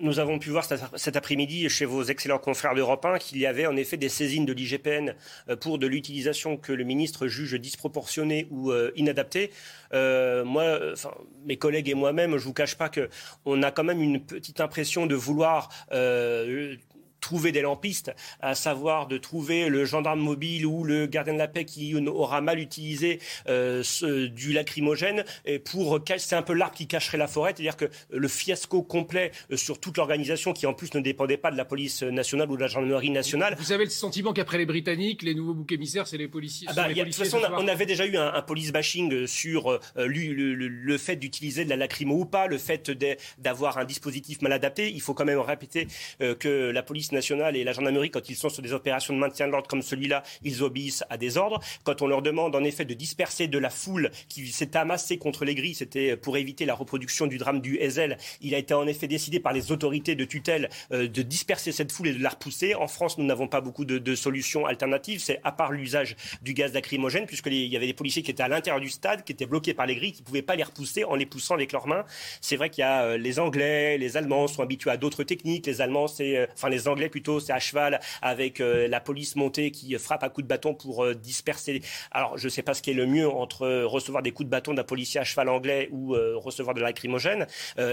Nous avons pu voir cet après-midi chez vos excellents confrères d'Europe 1 qu'il y avait en effet des saisines de l'IGPN euh, pour de l'utilisation que le ministre juge disproportionnée ou euh, inadaptée. Euh, moi, enfin, mes collègues et moi-même, je vous cache pas que on a quand même une petite impression de vouloir trouver des lampistes, à savoir de trouver le gendarme mobile ou le gardien de la paix qui aura mal utilisé euh, ce, du lacrymogène et pour c'est un peu l'arbre qui cacherait la forêt, c'est-à-dire que le fiasco complet euh, sur toute l'organisation qui en plus ne dépendait pas de la police nationale ou de la gendarmerie nationale. Vous avez le sentiment qu'après les Britanniques, les nouveaux boucs émissaires, c'est les policiers. Ah bah, de toute façon, on avait déjà eu un, police bashing sur euh, le, le, fait d'utiliser de la lacrymo ou pas, le fait d'avoir un dispositif mal adapté. Il faut quand même répéter que la police nationale et la gendarmerie, quand ils sont sur des opérations de maintien de l'ordre comme celui-là, ils obéissent à des ordres. Quand on leur demande en effet de disperser de la foule qui s'est amassée contre les grilles, c'était pour éviter la reproduction du drame du Ezel. Il a été en effet décidé par les autorités de tutelle euh, de disperser cette foule et de la repousser. En France, nous n'avons pas beaucoup de, solutions alternatives. C'est à part l'usage du gaz lacrymogène, puisqu'il y avait des policiers qui étaient à l'intérieur du stade, qui étaient bloqués par les grilles, qui ne pouvaient pas les repousser en les poussant avec leurs mains. C'est vrai qu'il y a euh, les Anglais, les Allemands sont habitués à d'autres techniques. Les Allemands, c'est, euh, enfin les Anglais plutôt, c'est à cheval avec euh, la police montée qui frappe à coups de bâton pour euh, disperser. Alors, je ne sais pas ce qui est le mieux entre euh, recevoir des coups de bâton d'un policier à cheval anglais ou recevoir de la lacrymogène,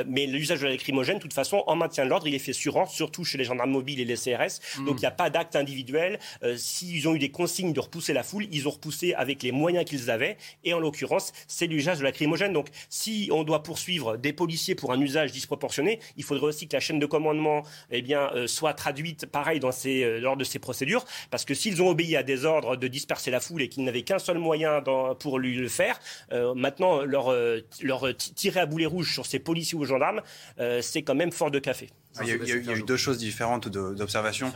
mais l'usage de la lacrymogène, de toute façon, en maintien de l'ordre, il est fait sur ordre, surtout chez les gendarmes mobiles et les CRS. Mm. Donc, il n'y a pas d'acte individuel. S'ils ont eu des consignes de repousser la foule, ils ont repoussé avec les moyens qu'ils avaient. Et en l'occurrence, c'est l'usage de la lacrymogène. Donc, si on doit poursuivre des policiers pour un usage disproportionné, il faudrait aussi que la chaîne de commandement eh bien, soit traduite pareil dans ces, euh, lors de ces procédures, parce que s'ils ont obéi à des ordres de disperser la foule et qu'ils n'avaient qu'un seul moyen pour lui le faire, euh, maintenant leur, euh, leur tirer à boulet rouge sur ces policiers ou gendarmes, c'est quand même fort de café. Il y, a, il y a eu deux choses différentes d'observation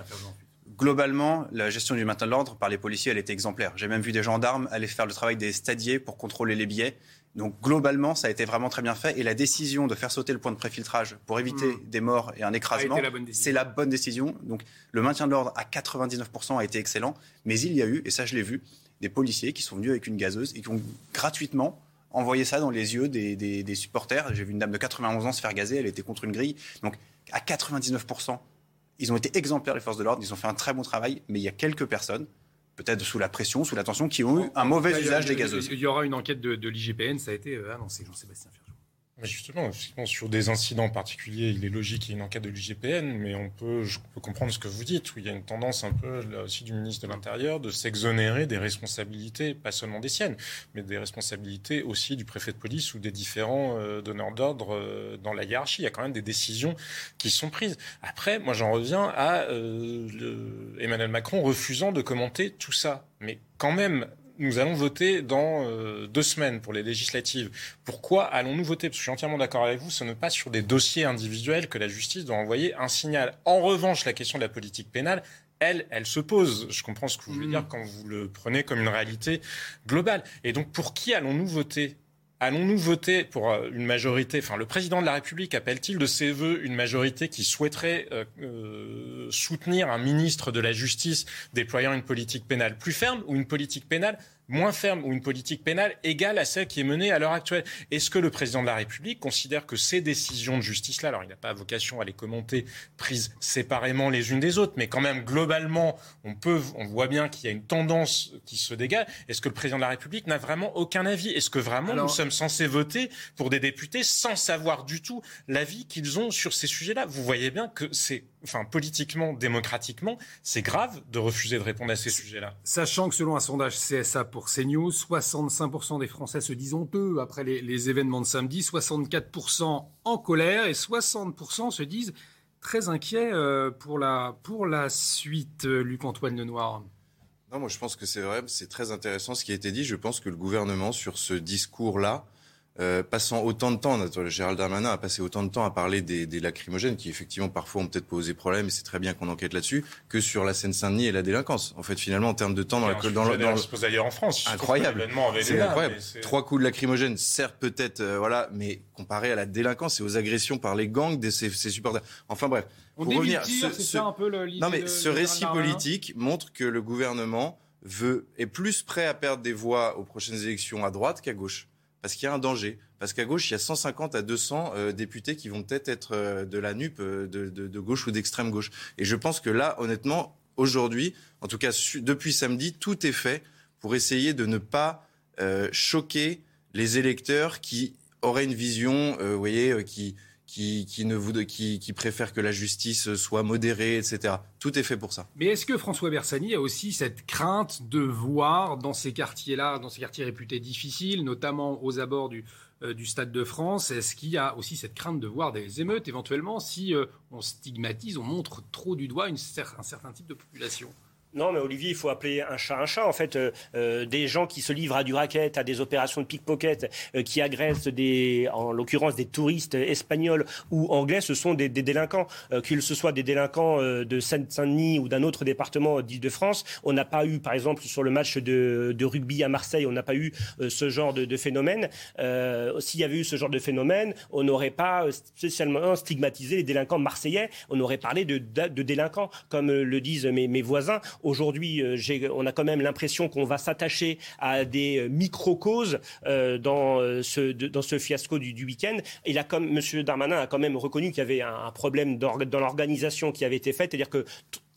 globalement, la gestion du maintien de l'ordre par les policiers, elle était exemplaire. J'ai même vu des gendarmes aller faire le travail des stadiers pour contrôler les billets. Donc globalement, ça a été vraiment très bien fait. Et la décision de faire sauter le point de préfiltrage pour éviter hmm. des morts et un écrasement, c'est la bonne décision. Donc le maintien de l'ordre à 99% a été excellent. Mais il y a eu, et ça je l'ai vu, des policiers qui sont venus avec une gazeuse et qui ont gratuitement envoyé ça dans les yeux des, des supporters. J'ai vu une dame de 91 ans se faire gazer, elle était contre une grille. Donc à 99%, ils ont été exemplaires, les forces de l'ordre, ils ont fait un très bon travail, mais il y a quelques personnes peut-être sous la pression, sous la tension, qui ont eu un mauvais usage des gazeuses. Il y aura une enquête de, de l'IGPN, ça a été euh, annoncé, Jean-Sébastien Ferjou. Justement, sur des incidents particuliers, il est logique qu'il y ait une enquête de l'IGPN, mais on peut, je peux comprendre ce que vous dites, où il y a une tendance un peu là aussi du ministre de l'Intérieur de s'exonérer des responsabilités, pas seulement des siennes, mais des responsabilités aussi du préfet de police ou des différents euh, donneurs d'ordre euh, dans la hiérarchie. Il y a quand même des décisions qui sont prises. Après, moi j'en reviens à euh, Emmanuel Macron refusant de commenter tout ça. Mais quand même, nous allons voter dans euh, deux semaines pour les législatives. Pourquoi allons-nous voter? Parce que je suis entièrement d'accord avec vous, ce n'est pas sur des dossiers individuels que la justice doit envoyer un signal. En revanche, la question de la politique pénale, elle, elle se pose. Je comprends ce que vous voulez dire mmh. quand vous le prenez comme une réalité globale. Et donc, pour qui allons-nous voter? Allons-nous voter pour euh, une majorité Enfin, le président de la République appelle-t-il de ses voeux une majorité qui souhaiterait euh, euh, soutenir un ministre de la Justice déployant une politique pénale plus ferme ou une politique pénale moins ferme ou une politique pénale égale à celle qui est menée à l'heure actuelle. Est-ce que le président de la République considère que ces décisions de justice-là, alors il n'a pas vocation à les commenter prises séparément les unes des autres, mais quand même globalement, on peut, on voit bien qu'il y a une tendance qui se dégage. Est-ce que le président de la République n'a vraiment aucun avis? Est-ce que vraiment nous sommes censés voter pour des députés sans savoir du tout l'avis qu'ils ont sur ces sujets-là? Vous voyez bien que c'est enfin, politiquement, démocratiquement, c'est grave de refuser de répondre à ces sujets-là. Sachant que selon un sondage CSA pour CNews, 65% des Français se disent honteux après les, événements de samedi, 64% en colère et 60% se disent très inquiets euh, pour la, pour la suite, euh, Luc-Antoine Lenoir. Non, moi je pense que c'est vrai, c'est très intéressant ce qui a été dit. Je pense que le gouvernement, sur ce discours-là, euh, passant autant de temps, Gérald Darmanin a passé autant de temps à parler des, des lacrymogènes qui effectivement parfois ont peut-être posé problème et c'est très bien qu'on enquête là-dessus que sur la Seine-Saint-Denis et la délinquance. En fait, finalement, en termes de temps dans la dans, dans, dans, se pose d'ailleurs en France. Incroyable. C'est incroyable. Trois coups de lacrymogène, certes peut-être, euh, voilà, mais comparé à la délinquance et aux agressions par les gangs de ces, ces supporters. Enfin bref. On pour revenir, ce, ce, un peu non mais ce récit politique montre que le gouvernement veut est plus prêt à perdre des voix aux prochaines élections à droite qu'à gauche parce qu'il y a un danger. parce qu'à gauche, il y a 150 à 200 euh, députés qui vont peut-être être, euh, de la NUP, de, de, gauche ou d'extrême gauche. Et je pense que là, honnêtement, aujourd'hui, en tout cas depuis samedi, tout est fait pour essayer de ne pas choquer les électeurs qui auraient une vision, vous voyez, qui qui, qui, ne vous, qui, qui préfère que la justice soit modérée, etc. Tout est fait pour ça. Mais est-ce que François Bersani a aussi cette crainte de voir dans ces quartiers-là, dans ces quartiers réputés difficiles, notamment aux abords du, euh, Stade de France, est-ce qu'il y a aussi cette crainte de voir des émeutes éventuellement si euh, on stigmatise, on montre trop du doigt un certain type de population? Non, mais Olivier, il faut appeler un chat un chat. En fait, euh, euh, des gens qui se livrent à du racket, à des opérations de pickpocket, euh, qui agressent des, en l'occurrence des touristes espagnols ou anglais, ce sont des, des délinquants. Qu'ils ce soit des délinquants de Seine-Saint-Denis ou d'un autre département d'Île-de-France, on n'a pas eu, par exemple, sur le match de, de rugby à Marseille, on n'a pas eu ce genre de, de phénomène. S'il y avait eu ce genre de phénomène, on n'aurait pas spécialement stigmatisé les délinquants marseillais. On aurait parlé de, de délinquants, comme le disent mes, mes voisins. Aujourd'hui, euh, on a quand même l'impression qu'on va s'attacher à des euh, micro-causes euh, dans, ce, fiasco du, week-end. Comme M. Darmanin a quand même reconnu qu'il y avait un, problème dans l'organisation qui avait été faite, c'est-à-dire que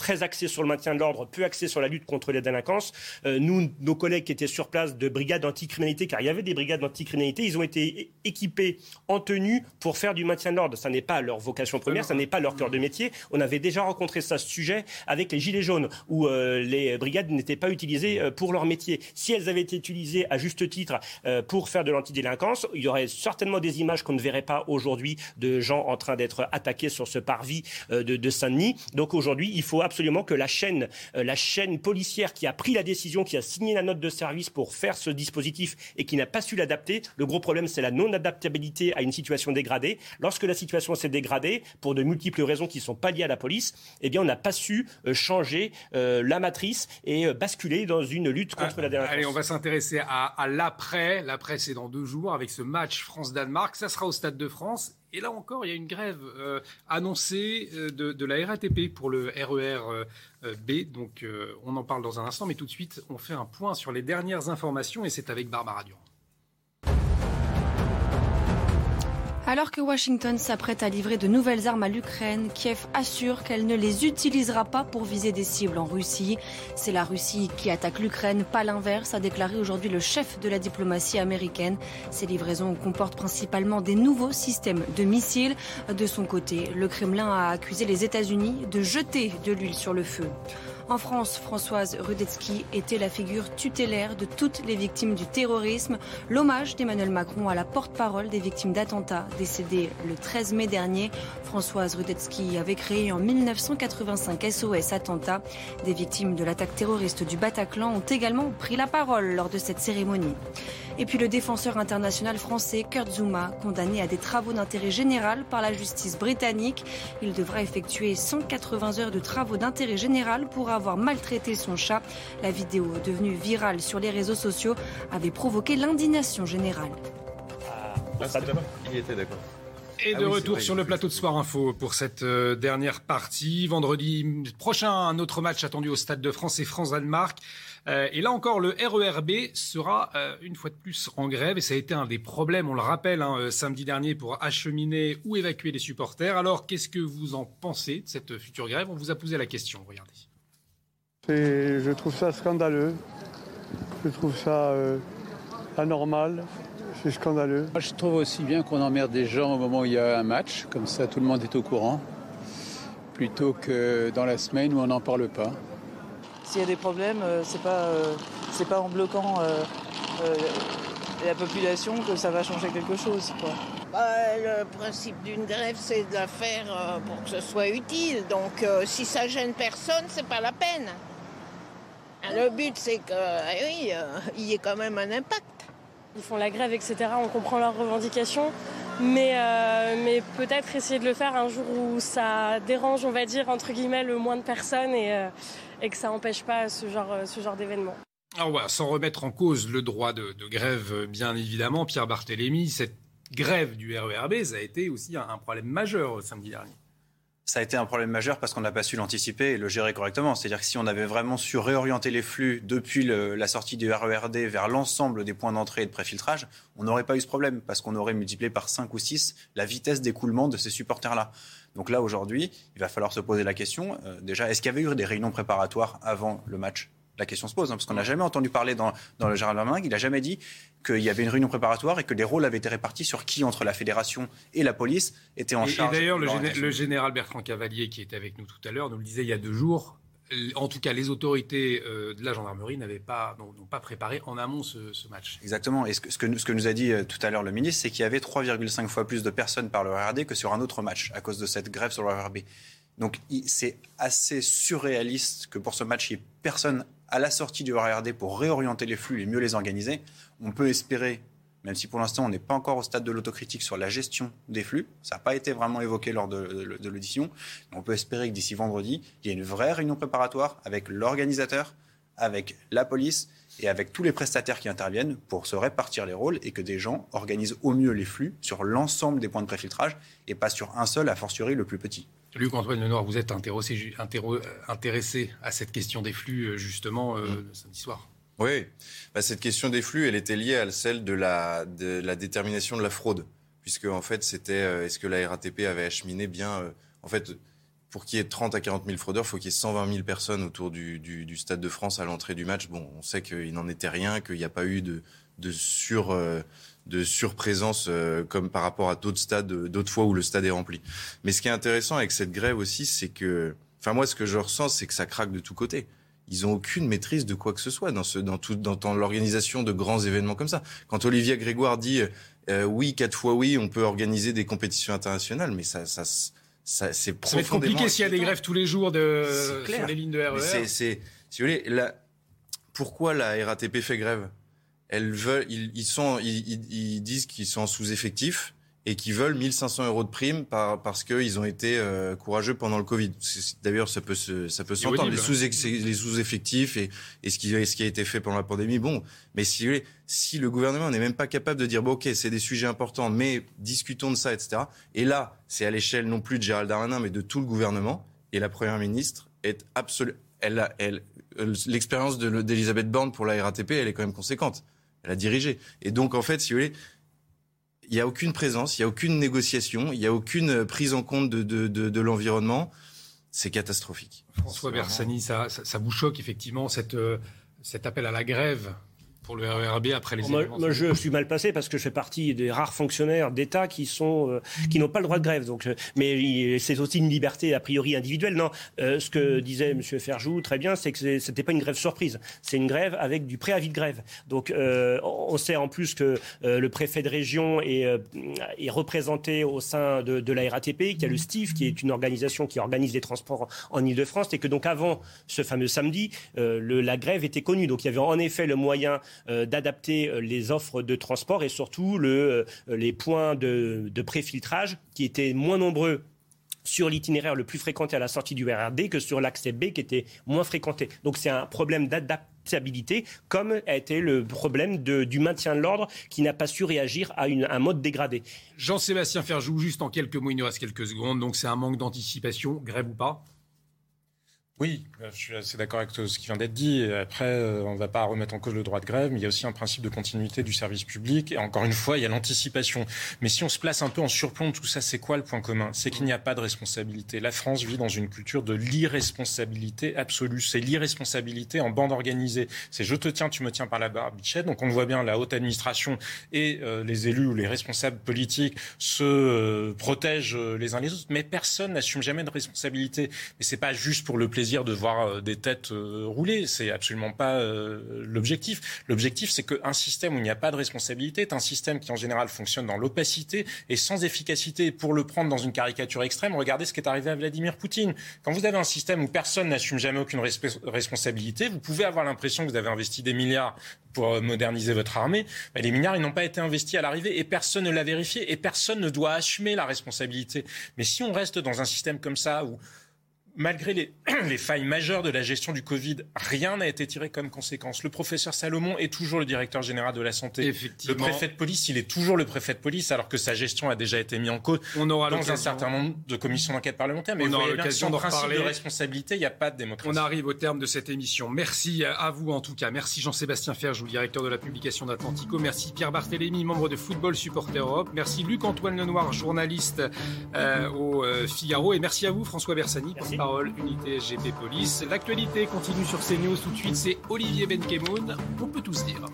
très axé sur le maintien de l'ordre, peu axé sur la lutte contre les délinquances. Euh, nous, nos collègues qui étaient sur place de brigades anticriminalité, car il y avait des brigades anticriminalité, ils ont été équipés en tenue pour faire du maintien de l'ordre. Ça n'est pas leur vocation première, ça n'est pas leur cœur de métier. On avait déjà rencontré ça, ce sujet, avec les Gilets jaunes, où euh, les brigades n'étaient pas utilisées euh, pour leur métier. Si elles avaient été utilisées à juste titre pour faire de l'antidélinquance, il y aurait certainement des images qu'on ne verrait pas aujourd'hui de gens en train d'être attaqués sur ce parvis de, de Saint-Denis. Donc aujourd'hui, il faut absolument que la chaîne, euh, la chaîne policière qui a pris la décision, qui a signé la note de service pour faire ce dispositif et qui n'a pas su l'adapter, le gros problème c'est la non-adaptabilité à une situation dégradée. Lorsque la situation s'est dégradée, pour de multiples raisons qui ne sont pas liées à la police, eh bien on n'a pas su euh, changer euh, la matrice et basculer dans une lutte contre la délinquance. Allez, on va s'intéresser à, à l'après. L'après, c'est dans deux jours avec ce match France-Danemark. Ça sera au Stade de France. Et là encore, il y a une grève euh, annoncée euh, de, la RATP pour le RER e B. Donc on en parle dans un instant, mais tout de suite, on fait un point sur les dernières informations et c'est avec Barbara Durand. Alors que Washington s'apprête à livrer de nouvelles armes à l'Ukraine, Kiev assure qu'elle ne les utilisera pas pour viser des cibles en Russie. C'est la Russie qui attaque l'Ukraine, pas l'inverse, a déclaré aujourd'hui le chef de la diplomatie américaine. Ces livraisons comportent principalement des nouveaux systèmes de missiles. De son côté, le Kremlin a accusé les États-Unis de jeter de l'huile sur le feu. En France, Françoise Rudetsky était la figure tutélaire de toutes les victimes du terrorisme. L'hommage d'Emmanuel Macron à la porte-parole des victimes d'attentats décédées le 13 mai dernier. Françoise Rudetsky avait créé en 1985 SOS Attentat. Des victimes de l'attaque terroriste du Bataclan ont également pris la parole lors de cette cérémonie. Et puis le défenseur international français Kurt Zuma, condamné à des travaux d'intérêt général par la justice britannique. Il devra effectuer 180 heures de travaux d'intérêt général pour avoir maltraité son chat. La vidéo, devenue virale sur les réseaux sociaux, avait provoqué l'indignation générale. Ah, il était d'accord. Et ah de retour sur le plateau de Soir Info pour cette euh, dernière partie. Vendredi prochain, un autre match attendu au Stade de France et France-Danemark. Euh, et là encore, le RERB sera euh, une fois de plus en grève et ça a été un des problèmes, on le rappelle, hein, samedi dernier pour acheminer ou évacuer les supporters. Alors, qu'est-ce que vous en pensez de cette future grève? On vous a posé la question, regardez. Je trouve ça scandaleux. Je trouve ça anormal. C'est scandaleux. Moi, je trouve aussi bien qu'on emmerde des gens au moment où il y a un match, comme ça tout le monde est au courant, plutôt que dans la semaine où on n'en parle pas. S'il y a des problèmes, euh, c'est pas, euh, c'est pas en bloquant euh, la population que ça va changer quelque chose. Bah, le principe d'une grève, c'est de la faire pour que ce soit utile. Donc, si ça gêne personne, c'est pas la peine. Le but, c'est qu'il oui, il y ait quand même un impact. Ils font la grève, etc. On comprend leurs revendications. Mais, mais peut-être essayer de le faire un jour où ça dérange, on va dire, entre guillemets, le moins de personnes et, et que ça n'empêche pas ce genre, euh, ce genre d'événement. Alors voilà, sans remettre en cause le droit de, grève, bien évidemment, Pierre Barthélémy, cette grève du RERB, ça a été aussi un, problème majeur samedi dernier. Ça a été un problème majeur parce qu'on n'a pas su l'anticiper et le gérer correctement. C'est-à-dire que si on avait vraiment su réorienter les flux depuis la sortie du RERD vers l'ensemble des points d'entrée et de préfiltrage, on n'aurait pas eu ce problème parce qu'on aurait multiplié par 5 ou 6 la vitesse d'écoulement de ces supporters-là. Donc là, aujourd'hui, il va falloir se poser la question, euh, déjà, est-ce qu'il y avait eu des réunions préparatoires avant le match? La question se pose, hein, parce qu'on n'a jamais entendu parler dans, dans le Gérald Darmanin, il n'a jamais dit qu'il y avait une réunion préparatoire et que les rôles avaient été répartis sur qui, entre la fédération et la police, était en charge. Et d'ailleurs, le, général Bertrand Cavalier, qui était avec nous tout à l'heure, nous le disait il y a deux jours, en tout cas, les autorités euh, de la gendarmerie n'avaient pas, n'ont pas préparé en amont ce, match. Exactement. Et ce que, ce que, ce que nous a dit euh, tout à l'heure le ministre, c'est qu'il y avait 3,5 fois plus de personnes par le RRD que sur un autre match à cause de cette grève sur le RRB. Donc c'est assez surréaliste que pour ce match, il n'y ait personne à la sortie du RRD pour réorienter les flux et mieux les organiser. On peut espérer, même si pour l'instant on n'est pas encore au stade de l'autocritique sur la gestion des flux, ça n'a pas été vraiment évoqué lors de, l'audition, on peut espérer que d'ici vendredi, il y ait une vraie réunion préparatoire avec l'organisateur, avec la police et avec tous les prestataires qui interviennent pour se répartir les rôles et que des gens organisent au mieux les flux sur l'ensemble des points de préfiltrage et pas sur un seul, a fortiori le plus petit. Luc-Antoine Lenoir, vous êtes intéressé, intéressé, à cette question des flux, euh, justement, euh, mm. samedi soir. Oui, bah, cette question des flux, elle était liée à celle de la, de la détermination de la fraude. Puisque, en fait, c'était euh, est-ce que la RATP avait acheminé bien. en fait, pour qu'il y ait 30 à 40 000 fraudeurs, il faut qu'il y ait 120 000 personnes autour du, du, Stade de France à l'entrée du match. Bon, on sait qu'il n'en était rien, qu'il n'y a pas eu de, de sur de surprésence euh, comme par rapport à d'autres stades, d'autres fois où le stade est rempli. Mais ce qui est intéressant avec cette grève aussi, c'est que, enfin moi, ce que je ressens, c'est que ça craque de tous côtés. Ils ont aucune maîtrise de quoi que ce soit dans ce, dans tout, dans, l'organisation de grands événements comme ça. Quand Olivier Grégoire dit euh, oui, quatre fois oui, on peut organiser des compétitions internationales, mais ça, ça, ça c'est Ça va être compliqué s'il y a des grèves tous les jours de, sur les lignes de RER. C'est, si vous voulez, la, pourquoi la RATP fait grève? Elles veulent, ils, sont, ils, disent qu'ils sont en sous-effectif et qu'ils veulent 1500 euros de prime par, parce qu'ils ont été euh, courageux pendant le Covid. D'ailleurs, ça peut se, ça peut s'entendre les sous les sous-effectifs et, et ce qui ce qui a été fait pendant la pandémie. Bon, mais si si le gouvernement n'est même pas capable de dire bon ok c'est des sujets importants, mais discutons de ça, etc. Et là, c'est à l'échelle non plus de Gérald Darmanin, mais de tout le gouvernement. Et la première ministre est elle, elle, l'expérience d'Elisabeth Borne pour la RATP, elle est quand même conséquente elle a dirigé. Et donc, en fait, si vous voulez, il n'y a aucune présence, il n'y a aucune négociation, il n'y a aucune prise en compte de, l'environnement. C'est catastrophique. François Bersani, ça, vous choque effectivement cette, euh, cet appel à la grève pour le RERB après les moi, moi, je suis mal passé parce que je fais partie des rares fonctionnaires d'État qui sont euh, qui n'ont pas le droit de grève. Donc, mais c'est aussi une liberté a priori individuelle. Non, euh, ce que disait M. Ferjou très bien, c'est que c'était pas une grève surprise. C'est une grève avec du préavis de grève. Donc, euh, on sait en plus que le préfet de région est, est représenté au sein de, de, la RATP, qu'il y a le STIF, qui est une organisation qui organise les transports en Ile-de-France, et que donc avant ce fameux samedi, le, la grève était connue. Donc, il y avait en effet le moyen euh, d'adapter euh, les offres de transport et surtout le, euh, les points de, préfiltrage qui étaient moins nombreux sur l'itinéraire le plus fréquenté à la sortie du RRD que sur l'accès B qui était moins fréquenté. Donc c'est un problème d'adaptabilité, comme a été le problème du maintien de l'ordre qui n'a pas su réagir à une, un mode dégradé. Jean-Sébastien Ferjou, juste en quelques mots, il nous reste quelques secondes, donc c'est un manque d'anticipation, grève ou pas? Oui, euh, je suis assez d'accord avec ce qui vient d'être dit. Après, euh, on ne va pas remettre en cause le droit de grève, mais il y a aussi un principe de continuité du service public. Et encore une fois, il y a l'anticipation. Mais si on se place un peu en surplomb de tout ça, c'est quoi le point commun? C'est qu'il n'y a pas de responsabilité. La France vit dans une culture de l'irresponsabilité absolue. C'est l'irresponsabilité en bande organisée. C'est je te tiens, tu me tiens par la barbichette. Donc on voit bien, la haute administration et euh, les élus ou les responsables politiques se protègent les uns les autres, mais personne n'assume jamais de responsabilité. Mais c'est pas juste pour le plaisir de voir euh, des têtes euh, rouler. C'est absolument pas euh, l'objectif. L'objectif, c'est qu'un système où il n'y a pas de responsabilité est un système qui en général fonctionne dans l'opacité et sans efficacité. Pour le prendre dans une caricature extrême, regardez ce qui est arrivé à Vladimir Poutine. Quand vous avez un système où personne n'assume jamais aucune responsabilité, vous pouvez avoir l'impression que vous avez investi des milliards pour moderniser votre armée. Mais les milliards, ils n'ont pas été investis à l'arrivée et personne ne l'a vérifié et personne ne doit assumer la responsabilité. Mais si on reste dans un système comme ça où malgré les, [CLEARS THROAT] les, failles majeures de la gestion du Covid, rien n'a été tiré comme conséquence. Le professeur Salomon est toujours le directeur général de la santé. Le préfet de police, il est toujours le préfet de police, alors que sa gestion a déjà été mise en cause on aura dans un certain nombre de commissions d'enquête parlementaire. Mais on aura l'occasion de principe de responsabilité, il n'y a pas de démocratie. On arrive au terme de cette émission. Merci à vous en tout cas. Merci Jean-Sébastien Ferjou, directeur de la publication d'Atlantico. Merci Pierre Barthélémy, membre de Football Supporter Europe. Merci Luc-Antoine Lenoir, journaliste euh, au euh, Figaro. Et merci à vous François Bersani, porte-parole unité SGP Police. L'actualité continue sur CNews. Tout de suite, c'est Olivier Benkemoun. On peut tous dire.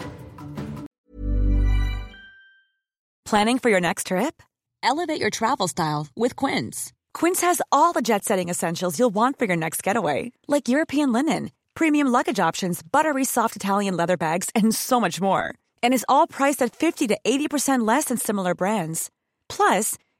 Planning for your next trip? Elevate your travel style with Quince. Quince has all the jet-setting essentials you'll want for your next getaway, like European linen, premium luggage options, buttery soft Italian leather bags, and so much more. And is all priced at 50 to 80% less than similar brands. Plus,